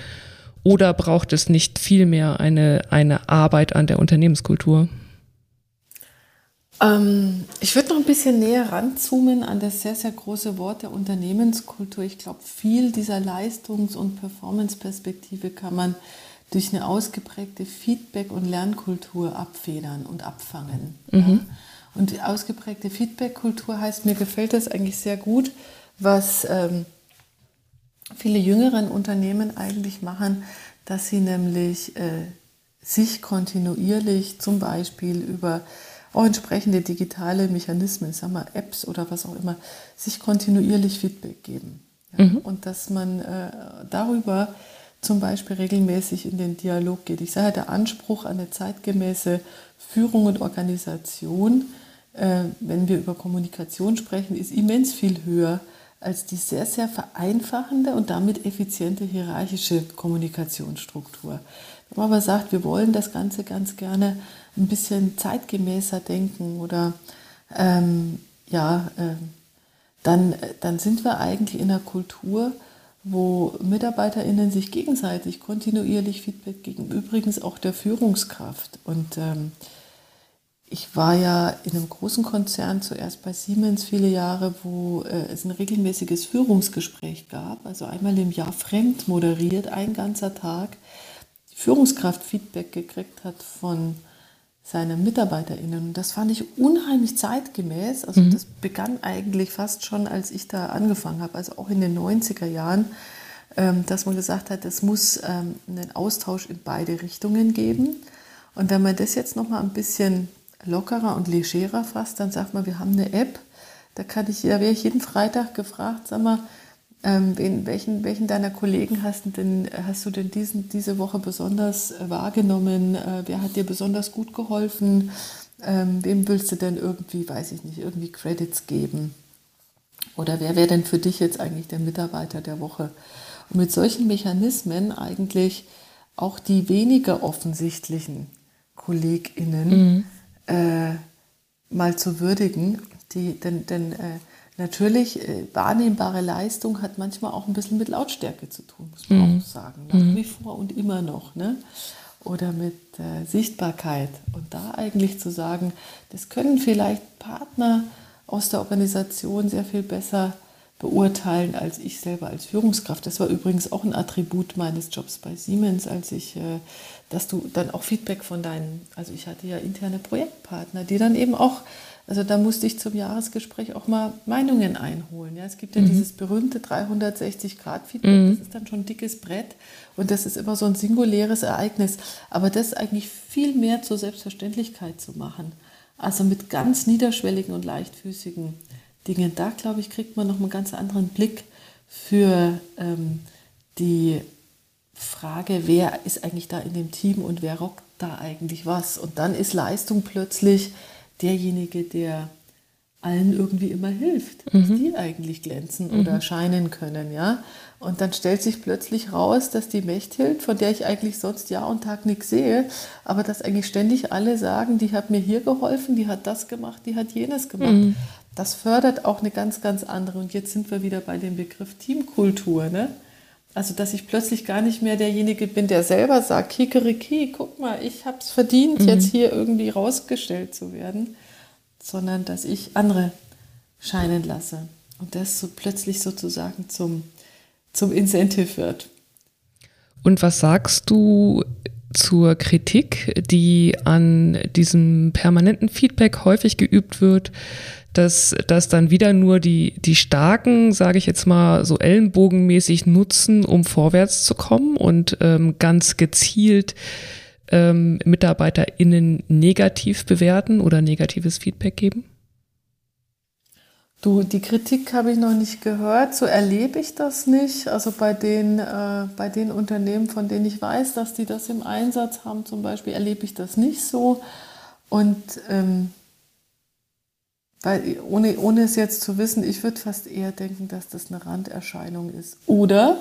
Oder braucht es nicht vielmehr eine, eine Arbeit an der Unternehmenskultur? Ähm, ich würde noch ein bisschen näher ranzoomen an das sehr, sehr große Wort der Unternehmenskultur. Ich glaube, viel dieser Leistungs- und Performance-Perspektive kann man durch eine ausgeprägte Feedback- und Lernkultur abfedern und abfangen. Mhm. Ja. Und die ausgeprägte Feedback-Kultur heißt, mir gefällt das eigentlich sehr gut, was ähm, viele jüngeren Unternehmen eigentlich machen, dass sie nämlich äh, sich kontinuierlich zum Beispiel über auch entsprechende digitale Mechanismen, sagen wir Apps oder was auch immer, sich kontinuierlich Feedback geben. Ja? Mhm. Und dass man äh, darüber zum Beispiel regelmäßig in den Dialog geht. Ich sage, der Anspruch an eine zeitgemäße Führung und Organisation, äh, wenn wir über Kommunikation sprechen, ist immens viel höher als die sehr, sehr vereinfachende und damit effiziente hierarchische Kommunikationsstruktur. Wenn man aber sagt, wir wollen das Ganze ganz gerne ein bisschen zeitgemäßer denken oder ähm, ja, äh, dann, dann sind wir eigentlich in einer Kultur, wo MitarbeiterInnen sich gegenseitig kontinuierlich Feedback geben, übrigens auch der Führungskraft. Und ähm, ich war ja in einem großen Konzern, zuerst bei Siemens viele Jahre, wo äh, es ein regelmäßiges Führungsgespräch gab, also einmal im Jahr fremd moderiert, ein ganzer Tag, die Führungskraft Feedback gekriegt hat von seine MitarbeiterInnen. Und das fand ich unheimlich zeitgemäß. Also mhm. das begann eigentlich fast schon, als ich da angefangen habe, also auch in den 90er Jahren, ähm, dass man gesagt hat, es muss ähm, einen Austausch in beide Richtungen geben. Und wenn man das jetzt nochmal ein bisschen lockerer und legerer fasst, dann sagt man, wir haben eine App, da kann ich, da wäre ich jeden Freitag gefragt, sag mal, ähm, wen, welchen, welchen deiner Kollegen hast, denn, hast du denn diesen, diese Woche besonders äh, wahrgenommen? Äh, wer hat dir besonders gut geholfen? Ähm, wem willst du denn irgendwie, weiß ich nicht, irgendwie Credits geben? Oder wer wäre denn für dich jetzt eigentlich der Mitarbeiter der Woche? Und mit solchen Mechanismen eigentlich auch die weniger offensichtlichen KollegInnen mhm. äh, mal zu würdigen, die, denn, denn äh, Natürlich, äh, wahrnehmbare Leistung hat manchmal auch ein bisschen mit Lautstärke zu tun, muss man mhm. auch sagen. Nach mhm. wie vor und immer noch. Ne? oder mit äh, Sichtbarkeit. Und da eigentlich zu sagen, das können vielleicht Partner aus der Organisation sehr viel besser beurteilen als ich selber als Führungskraft. Das war übrigens auch ein Attribut meines Jobs bei Siemens, als ich, äh, dass du dann auch Feedback von deinen, also ich hatte ja interne Projektpartner, die dann eben auch, also da musste ich zum Jahresgespräch auch mal Meinungen einholen. Ja, es gibt ja mhm. dieses berühmte 360-Grad-Feedback, mhm. das ist dann schon ein dickes Brett und das ist immer so ein singuläres Ereignis. Aber das eigentlich viel mehr zur Selbstverständlichkeit zu machen. Also mit ganz niederschwelligen und leichtfüßigen Dinge. Da, glaube ich, kriegt man noch einen ganz anderen Blick für ähm, die Frage, wer ist eigentlich da in dem Team und wer rockt da eigentlich was. Und dann ist Leistung plötzlich derjenige, der allen irgendwie immer hilft, mhm. dass die eigentlich glänzen mhm. oder scheinen können, ja. Und dann stellt sich plötzlich raus, dass die Mechthild, von der ich eigentlich sonst Jahr und Tag nichts sehe, aber dass eigentlich ständig alle sagen, die hat mir hier geholfen, die hat das gemacht, die hat jenes gemacht. Mhm. Das fördert auch eine ganz, ganz andere. Und jetzt sind wir wieder bei dem Begriff Teamkultur, ne? Also, dass ich plötzlich gar nicht mehr derjenige bin, der selber sagt, Kikeriki, guck mal, ich habe es verdient, mhm. jetzt hier irgendwie rausgestellt zu werden, sondern dass ich andere scheinen lasse. Und das so plötzlich sozusagen zum, zum Incentive wird. Und was sagst du zur Kritik, die an diesem permanenten Feedback häufig geübt wird, dass, dass dann wieder nur die, die Starken, sage ich jetzt mal, so ellenbogenmäßig nutzen, um vorwärts zu kommen und ähm, ganz gezielt ähm, MitarbeiterInnen negativ bewerten oder negatives Feedback geben? Du, die Kritik habe ich noch nicht gehört, so erlebe ich das nicht. Also bei den, äh, bei den Unternehmen, von denen ich weiß, dass die das im Einsatz haben, zum Beispiel, erlebe ich das nicht so. Und ähm, weil ohne, ohne es jetzt zu wissen, ich würde fast eher denken, dass das eine Randerscheinung ist. Oder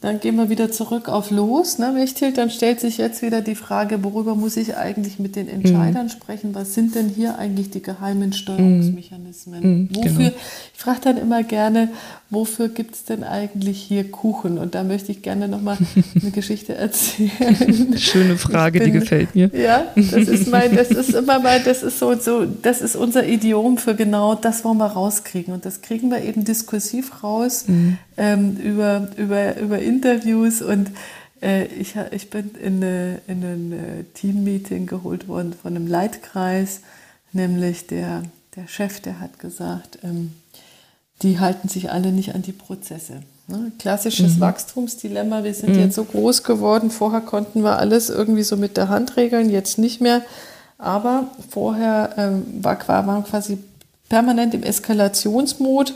dann gehen wir wieder zurück auf Los, ne, Mechthild. Dann stellt sich jetzt wieder die Frage, worüber muss ich eigentlich mit den Entscheidern mhm. sprechen? Was sind denn hier eigentlich die geheimen Steuerungsmechanismen? Mhm, wofür, genau. ich frage dann immer gerne, wofür gibt es denn eigentlich hier Kuchen? Und da möchte ich gerne nochmal eine Geschichte erzählen. Schöne Frage, bin, die gefällt mir. Ja, das ist mein, das ist immer mal, das ist so, so, das ist unser Idiom für genau das wollen wir rauskriegen. Und das kriegen wir eben diskursiv raus mhm. ähm, über, über, über Interviews und äh, ich, ich bin in, eine, in ein äh, Teammeeting geholt worden von einem Leitkreis, nämlich der, der Chef, der hat gesagt, ähm, die halten sich alle nicht an die Prozesse. Ne? Klassisches mhm. Wachstumsdilemma, wir sind mhm. jetzt so groß geworden, vorher konnten wir alles irgendwie so mit der Hand regeln, jetzt nicht mehr. Aber vorher ähm, war, waren quasi permanent im Eskalationsmod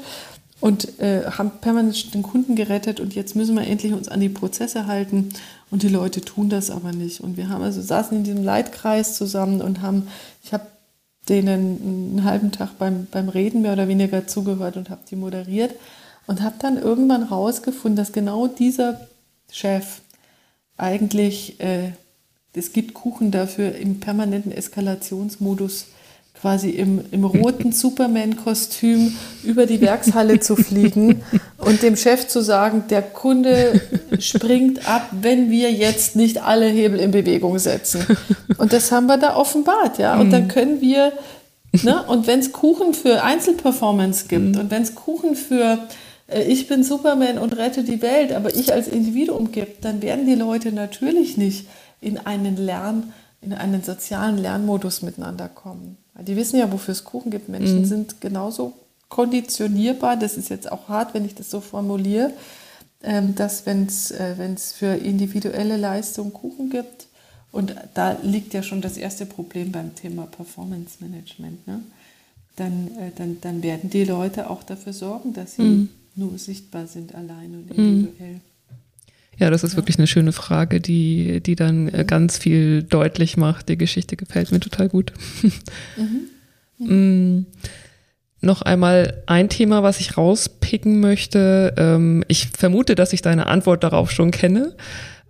und äh, haben permanent den Kunden gerettet und jetzt müssen wir endlich uns an die Prozesse halten und die Leute tun das aber nicht. Und wir haben also saßen in diesem Leitkreis zusammen und haben, ich habe denen einen halben Tag beim, beim Reden mehr oder weniger zugehört und habe die moderiert und habe dann irgendwann rausgefunden, dass genau dieser Chef eigentlich, äh, es gibt Kuchen dafür im permanenten Eskalationsmodus quasi im, im roten Superman-Kostüm über die Werkshalle zu fliegen und dem Chef zu sagen, der Kunde springt ab, wenn wir jetzt nicht alle Hebel in Bewegung setzen. Und das haben wir da offenbart, ja. Und dann mhm. können wir, ne, und wenn es Kuchen für Einzelperformance gibt mhm. und wenn es Kuchen für äh, ich bin Superman und rette die Welt, aber ich als Individuum gibt, dann werden die Leute natürlich nicht in einen Lern, in einen sozialen Lernmodus miteinander kommen. Die wissen ja, wofür es Kuchen gibt. Menschen mhm. sind genauso konditionierbar. Das ist jetzt auch hart, wenn ich das so formuliere, ähm, dass wenn es äh, für individuelle Leistung Kuchen gibt, und da liegt ja schon das erste Problem beim Thema Performance Management, ne? dann, äh, dann, dann werden die Leute auch dafür sorgen, dass sie mhm. nur sichtbar sind allein und mhm. Ja, das ist ja. wirklich eine schöne Frage, die, die dann äh, mhm. ganz viel deutlich macht. Die Geschichte gefällt mir total gut. Mhm. mhm. Noch einmal ein Thema, was ich rauspicken möchte. Ähm, ich vermute, dass ich deine Antwort darauf schon kenne.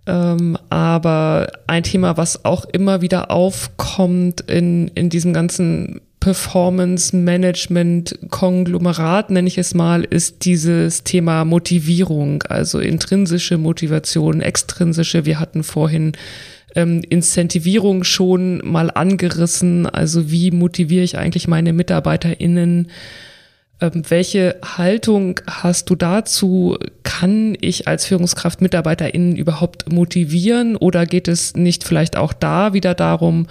Ähm, aber ein Thema, was auch immer wieder aufkommt in, in diesem ganzen Performance Management Konglomerat, nenne ich es mal, ist dieses Thema Motivierung, also intrinsische Motivation, extrinsische. Wir hatten vorhin ähm, Incentivierung schon mal angerissen. Also wie motiviere ich eigentlich meine MitarbeiterInnen? Ähm, welche Haltung hast du dazu? Kann ich als Führungskraft MitarbeiterInnen überhaupt motivieren oder geht es nicht vielleicht auch da wieder darum,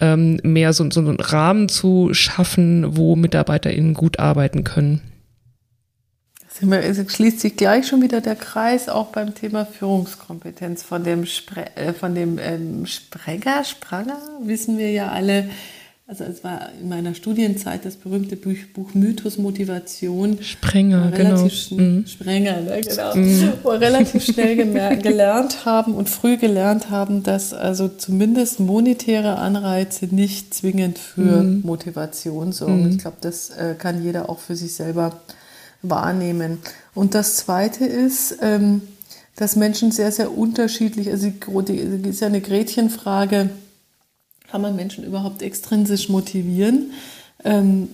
ähm, mehr so, so einen Rahmen zu schaffen, wo MitarbeiterInnen gut arbeiten können? Es schließt sich gleich schon wieder der Kreis auch beim Thema Führungskompetenz. Von dem, Spre äh, von dem ähm, Sprenger, Spranger wissen wir ja alle, also es war in meiner Studienzeit das berühmte Buch, Buch Mythos Motivation. Sprenger, genau. Mhm. Sprenger, ne, genau. Mhm. Wo wir relativ schnell gelernt haben und früh gelernt haben, dass also zumindest monetäre Anreize nicht zwingend für mhm. Motivation sorgen. Mhm. Ich glaube, das äh, kann jeder auch für sich selber wahrnehmen. Und das Zweite ist, ähm, dass Menschen sehr, sehr unterschiedlich, also die, die ist ja eine Gretchenfrage, kann man Menschen überhaupt extrinsisch motivieren? Ähm,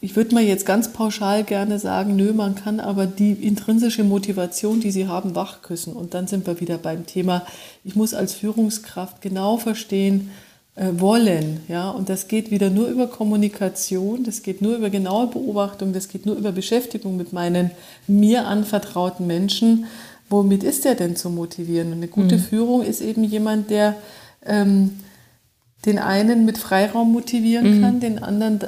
ich würde mal jetzt ganz pauschal gerne sagen, nö, man kann aber die intrinsische Motivation, die sie haben, wachküssen. Und dann sind wir wieder beim Thema, ich muss als Führungskraft genau verstehen, äh, wollen. Ja? Und das geht wieder nur über Kommunikation, das geht nur über genaue Beobachtung, das geht nur über Beschäftigung mit meinen mir anvertrauten Menschen. Womit ist der denn zu motivieren? Und eine gute mhm. Führung ist eben jemand, der ähm, den einen mit Freiraum motivieren mhm. kann, den anderen,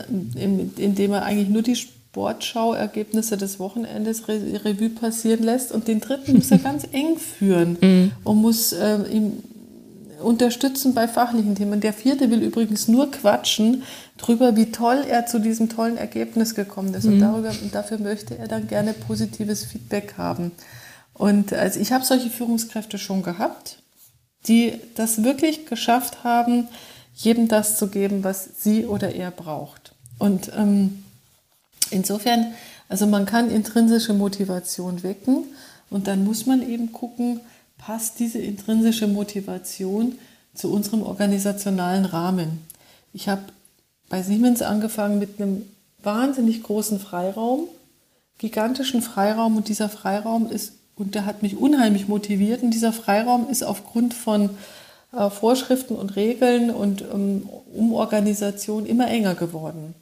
indem er eigentlich nur die Sportschauergebnisse des Wochenendes Revue passieren lässt und den dritten muss er ganz eng führen mhm. und muss äh, ihm unterstützen bei fachlichen Themen. Der vierte will übrigens nur quatschen darüber, wie toll er zu diesem tollen Ergebnis gekommen ist. Mhm. Und darüber, dafür möchte er dann gerne positives Feedback haben. Und also ich habe solche Führungskräfte schon gehabt, die das wirklich geschafft haben, jedem das zu geben, was sie oder er braucht. Und ähm, insofern, also man kann intrinsische Motivation wecken und dann muss man eben gucken, passt diese intrinsische Motivation zu unserem organisationalen Rahmen. Ich habe bei Siemens angefangen mit einem wahnsinnig großen Freiraum, gigantischen Freiraum und dieser Freiraum ist, und der hat mich unheimlich motiviert und dieser Freiraum ist aufgrund von äh, Vorschriften und Regeln und ähm, Umorganisation immer enger geworden.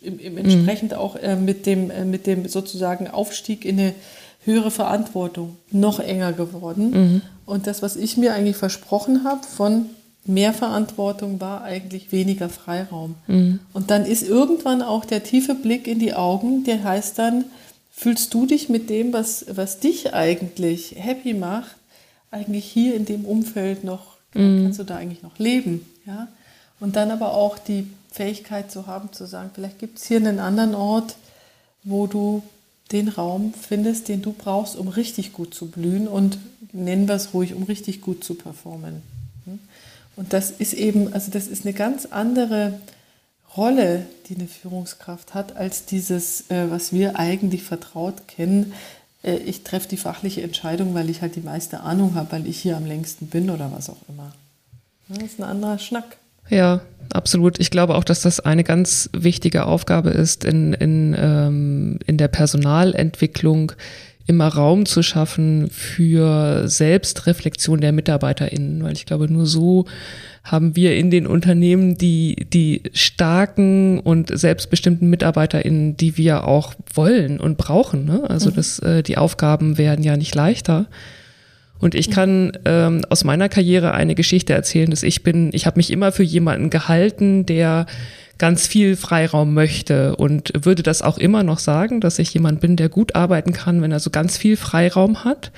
Im, im, entsprechend mhm. auch äh, mit, dem, äh, mit dem sozusagen Aufstieg in eine höhere Verantwortung noch enger geworden. Mhm. Und das, was ich mir eigentlich versprochen habe von mehr Verantwortung, war eigentlich weniger Freiraum. Mhm. Und dann ist irgendwann auch der tiefe Blick in die Augen, der heißt dann, fühlst du dich mit dem, was, was dich eigentlich happy macht, eigentlich hier in dem Umfeld noch mhm. kannst du da eigentlich noch leben? Ja? Und dann aber auch die Fähigkeit zu haben, zu sagen, vielleicht gibt es hier einen anderen Ort, wo du den Raum findest, den du brauchst, um richtig gut zu blühen und nennen wir es ruhig, um richtig gut zu performen. Hm? Und das ist eben, also das ist eine ganz andere Rolle, die eine Führungskraft hat, als dieses, äh, was wir eigentlich vertraut kennen, ich treffe die fachliche Entscheidung, weil ich halt die meiste Ahnung habe, weil ich hier am längsten bin oder was auch immer. Das ist ein anderer Schnack. Ja, absolut. Ich glaube auch, dass das eine ganz wichtige Aufgabe ist in, in, ähm, in der Personalentwicklung, immer Raum zu schaffen für Selbstreflexion der MitarbeiterInnen, weil ich glaube, nur so haben wir in den Unternehmen die, die starken und selbstbestimmten MitarbeiterInnen, die wir auch wollen und brauchen. Ne? Also mhm. das, äh, die Aufgaben werden ja nicht leichter. Und ich kann ähm, aus meiner Karriere eine Geschichte erzählen, dass ich bin, ich habe mich immer für jemanden gehalten, der ganz viel Freiraum möchte und würde das auch immer noch sagen, dass ich jemand bin, der gut arbeiten kann, wenn er so ganz viel Freiraum hat.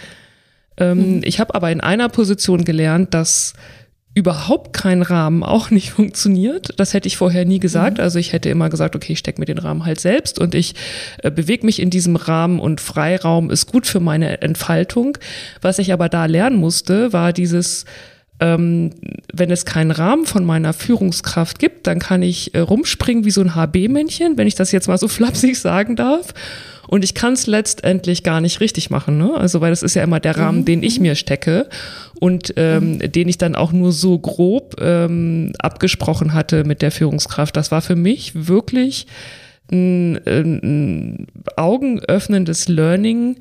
Ähm, mhm. Ich habe aber in einer Position gelernt, dass überhaupt kein Rahmen auch nicht funktioniert. Das hätte ich vorher nie gesagt. Mhm. Also ich hätte immer gesagt, okay, ich stecke mir den Rahmen halt selbst und ich äh, bewege mich in diesem Rahmen und Freiraum ist gut für meine Entfaltung. Was ich aber da lernen musste, war dieses, ähm, wenn es keinen Rahmen von meiner Führungskraft gibt, dann kann ich äh, rumspringen wie so ein HB-Männchen, wenn ich das jetzt mal so flapsig sagen darf. Und ich kann es letztendlich gar nicht richtig machen. Ne? Also, weil das ist ja immer der Rahmen, mhm. den ich mir stecke und ähm, mhm. den ich dann auch nur so grob ähm, abgesprochen hatte mit der Führungskraft. Das war für mich wirklich ein, ein augenöffnendes Learning,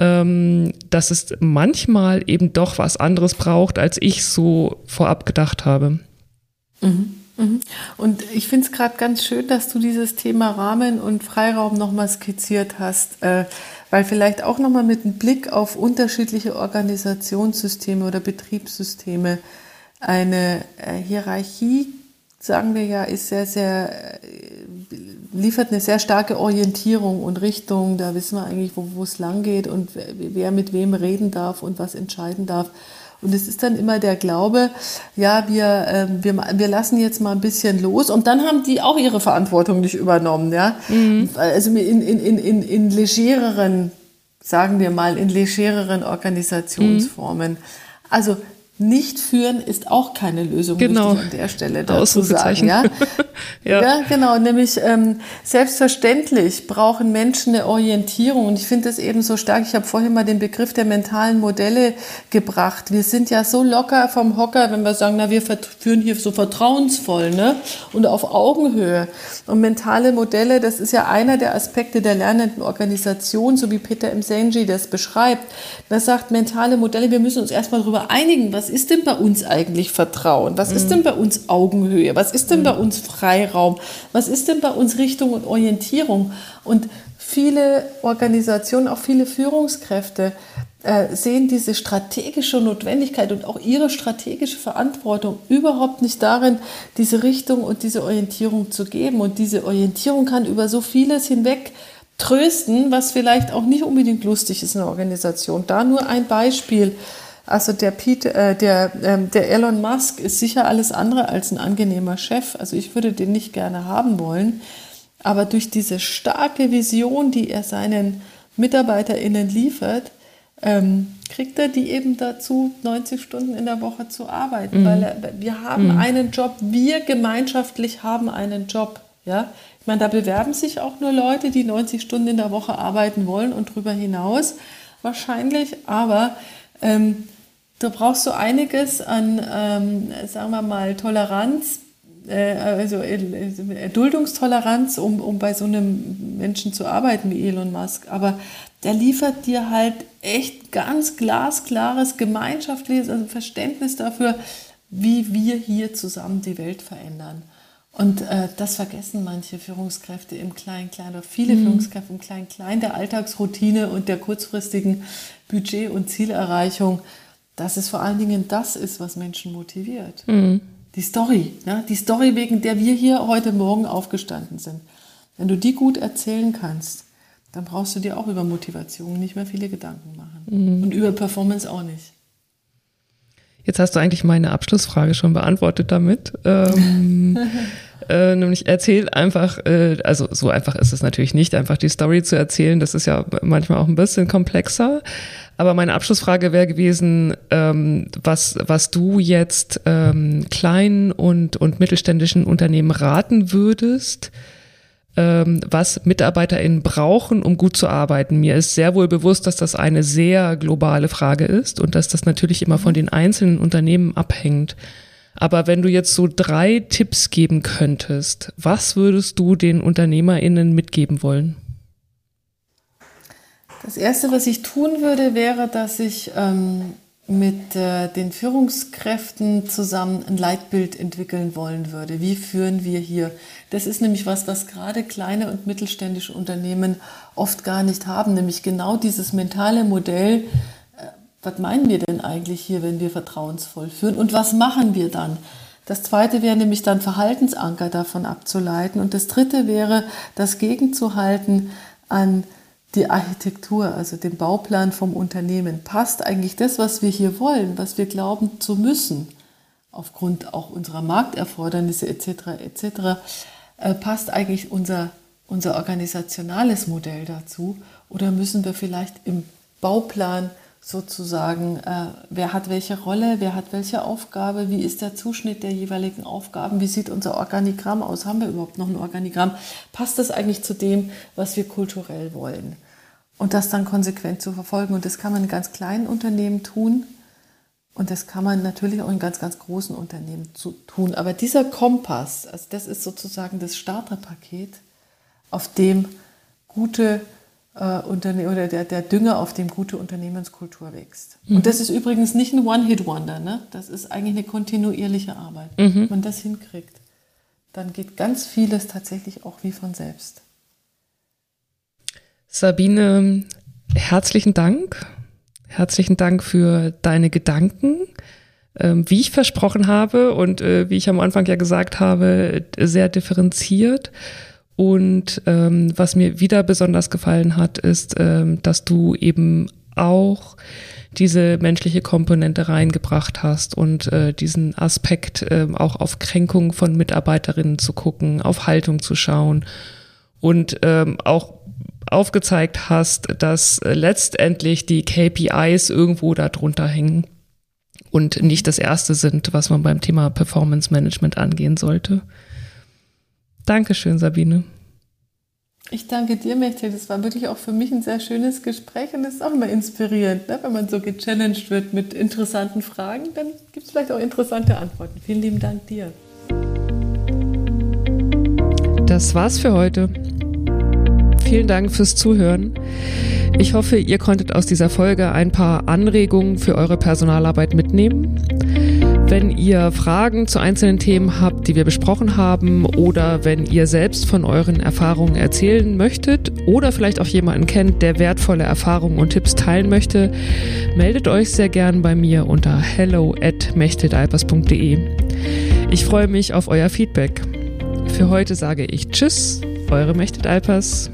ähm, dass es manchmal eben doch was anderes braucht, als ich so vorab gedacht habe. Mhm. Mhm. Und ich finde es gerade ganz schön, dass du dieses Thema Rahmen und Freiraum nochmal skizziert hast, äh, weil vielleicht auch nochmal mit einem Blick auf unterschiedliche Organisationssysteme oder Betriebssysteme eine äh, Hierarchie, sagen wir ja, ist sehr, sehr, äh, liefert eine sehr starke Orientierung und Richtung. Da wissen wir eigentlich, wo es lang geht und wer mit wem reden darf und was entscheiden darf. Und es ist dann immer der Glaube, ja, wir, äh, wir, wir lassen jetzt mal ein bisschen los. Und dann haben die auch ihre Verantwortung nicht übernommen. Ja? Mhm. Also in, in, in, in, in legereren, sagen wir mal, in legereren Organisationsformen. Mhm. Also nicht führen ist auch keine Lösung, genau. an der Stelle dazu sagen. Ja? ja? ja. genau. Nämlich ähm, selbstverständlich brauchen Menschen eine Orientierung. Und ich finde das eben so stark. Ich habe vorhin mal den Begriff der mentalen Modelle gebracht. Wir sind ja so locker vom Hocker, wenn wir sagen, na, wir führen hier so vertrauensvoll ne? und auf Augenhöhe. Und mentale Modelle, das ist ja einer der Aspekte der lernenden Organisation, so wie Peter M. Senji das beschreibt. Er sagt, mentale Modelle, wir müssen uns erstmal darüber einigen, was ist denn bei uns eigentlich Vertrauen? Was mhm. ist denn bei uns Augenhöhe? Was ist denn mhm. bei uns Freiraum? Was ist denn bei uns Richtung und Orientierung? Und viele Organisationen, auch viele Führungskräfte äh, sehen diese strategische Notwendigkeit und auch ihre strategische Verantwortung überhaupt nicht darin, diese Richtung und diese Orientierung zu geben. Und diese Orientierung kann über so vieles hinweg trösten, was vielleicht auch nicht unbedingt lustig ist in der Organisation. Da nur ein Beispiel. Also der, Pete, äh, der, ähm, der Elon Musk ist sicher alles andere als ein angenehmer Chef. Also ich würde den nicht gerne haben wollen. Aber durch diese starke Vision, die er seinen MitarbeiterInnen liefert, ähm, kriegt er die eben dazu, 90 Stunden in der Woche zu arbeiten. Mhm. Weil er, wir haben mhm. einen Job, wir gemeinschaftlich haben einen Job. Ja? Ich meine, da bewerben sich auch nur Leute, die 90 Stunden in der Woche arbeiten wollen und darüber hinaus wahrscheinlich. Aber ähm, da brauchst du einiges an, ähm, sagen wir mal, Toleranz, äh, also Erduldungstoleranz, um, um bei so einem Menschen zu arbeiten wie Elon Musk. Aber der liefert dir halt echt ganz glasklares gemeinschaftliches also Verständnis dafür, wie wir hier zusammen die Welt verändern. Und äh, das vergessen manche Führungskräfte im Klein-Klein oder viele mhm. Führungskräfte im Klein-Klein der Alltagsroutine und der kurzfristigen Budget- und Zielerreichung dass es vor allen Dingen das ist, was Menschen motiviert. Mhm. Die Story, ja, die Story, wegen der wir hier heute Morgen aufgestanden sind. Wenn du die gut erzählen kannst, dann brauchst du dir auch über Motivation nicht mehr viele Gedanken machen. Mhm. Und über Performance auch nicht. Jetzt hast du eigentlich meine Abschlussfrage schon beantwortet damit. Ähm, äh, nämlich erzähl einfach, äh, also so einfach ist es natürlich nicht, einfach die Story zu erzählen. Das ist ja manchmal auch ein bisschen komplexer. Aber meine Abschlussfrage wäre gewesen, ähm, was, was du jetzt ähm, kleinen und, und mittelständischen Unternehmen raten würdest, ähm, was MitarbeiterInnen brauchen, um gut zu arbeiten. Mir ist sehr wohl bewusst, dass das eine sehr globale Frage ist und dass das natürlich immer von den einzelnen Unternehmen abhängt. Aber wenn du jetzt so drei Tipps geben könntest, was würdest du den UnternehmerInnen mitgeben wollen? Das Erste, was ich tun würde, wäre, dass ich ähm, mit äh, den Führungskräften zusammen ein Leitbild entwickeln wollen würde. Wie führen wir hier? Das ist nämlich was, was gerade kleine und mittelständische Unternehmen oft gar nicht haben, nämlich genau dieses mentale Modell. Äh, was meinen wir denn eigentlich hier, wenn wir vertrauensvoll führen? Und was machen wir dann? Das zweite wäre nämlich dann Verhaltensanker davon abzuleiten. Und das dritte wäre, das gegenzuhalten an die Architektur, also den Bauplan vom Unternehmen. Passt eigentlich das, was wir hier wollen, was wir glauben zu müssen, aufgrund auch unserer Markterfordernisse etc. etc. Äh, passt eigentlich unser, unser organisationales Modell dazu? Oder müssen wir vielleicht im Bauplan sozusagen, äh, wer hat welche Rolle, wer hat welche Aufgabe, wie ist der Zuschnitt der jeweiligen Aufgaben, wie sieht unser Organigramm aus, haben wir überhaupt noch ein Organigramm, passt das eigentlich zu dem, was wir kulturell wollen? Und das dann konsequent zu verfolgen. Und das kann man in ganz kleinen Unternehmen tun. Und das kann man natürlich auch in ganz, ganz großen Unternehmen tun. Aber dieser Kompass, also das ist sozusagen das Starterpaket, auf dem gute äh, oder der, der Dünger, auf dem gute Unternehmenskultur wächst. Mhm. Und das ist übrigens nicht ein One-Hit-Wonder, ne? das ist eigentlich eine kontinuierliche Arbeit. Mhm. Wenn man das hinkriegt, dann geht ganz vieles tatsächlich auch wie von selbst. Sabine, herzlichen Dank. Herzlichen Dank für deine Gedanken. Ähm, wie ich versprochen habe und äh, wie ich am Anfang ja gesagt habe, sehr differenziert. Und ähm, was mir wieder besonders gefallen hat, ist, ähm, dass du eben auch diese menschliche Komponente reingebracht hast und äh, diesen Aspekt äh, auch auf Kränkung von Mitarbeiterinnen zu gucken, auf Haltung zu schauen und ähm, auch aufgezeigt hast, dass letztendlich die KPIs irgendwo darunter hängen und nicht das erste sind, was man beim Thema Performance Management angehen sollte. Dankeschön, Sabine. Ich danke dir, Mechtel. Das war wirklich auch für mich ein sehr schönes Gespräch und es ist auch immer inspirierend, ne? wenn man so gechallenged wird mit interessanten Fragen, dann gibt es vielleicht auch interessante Antworten. Vielen lieben Dank dir. Das war's für heute. Vielen Dank fürs Zuhören. Ich hoffe, ihr konntet aus dieser Folge ein paar Anregungen für eure Personalarbeit mitnehmen. Wenn ihr Fragen zu einzelnen Themen habt, die wir besprochen haben, oder wenn ihr selbst von euren Erfahrungen erzählen möchtet oder vielleicht auch jemanden kennt, der wertvolle Erfahrungen und Tipps teilen möchte, meldet euch sehr gern bei mir unter hello at Ich freue mich auf euer Feedback. Für heute sage ich Tschüss, eure Mechtet Alpers.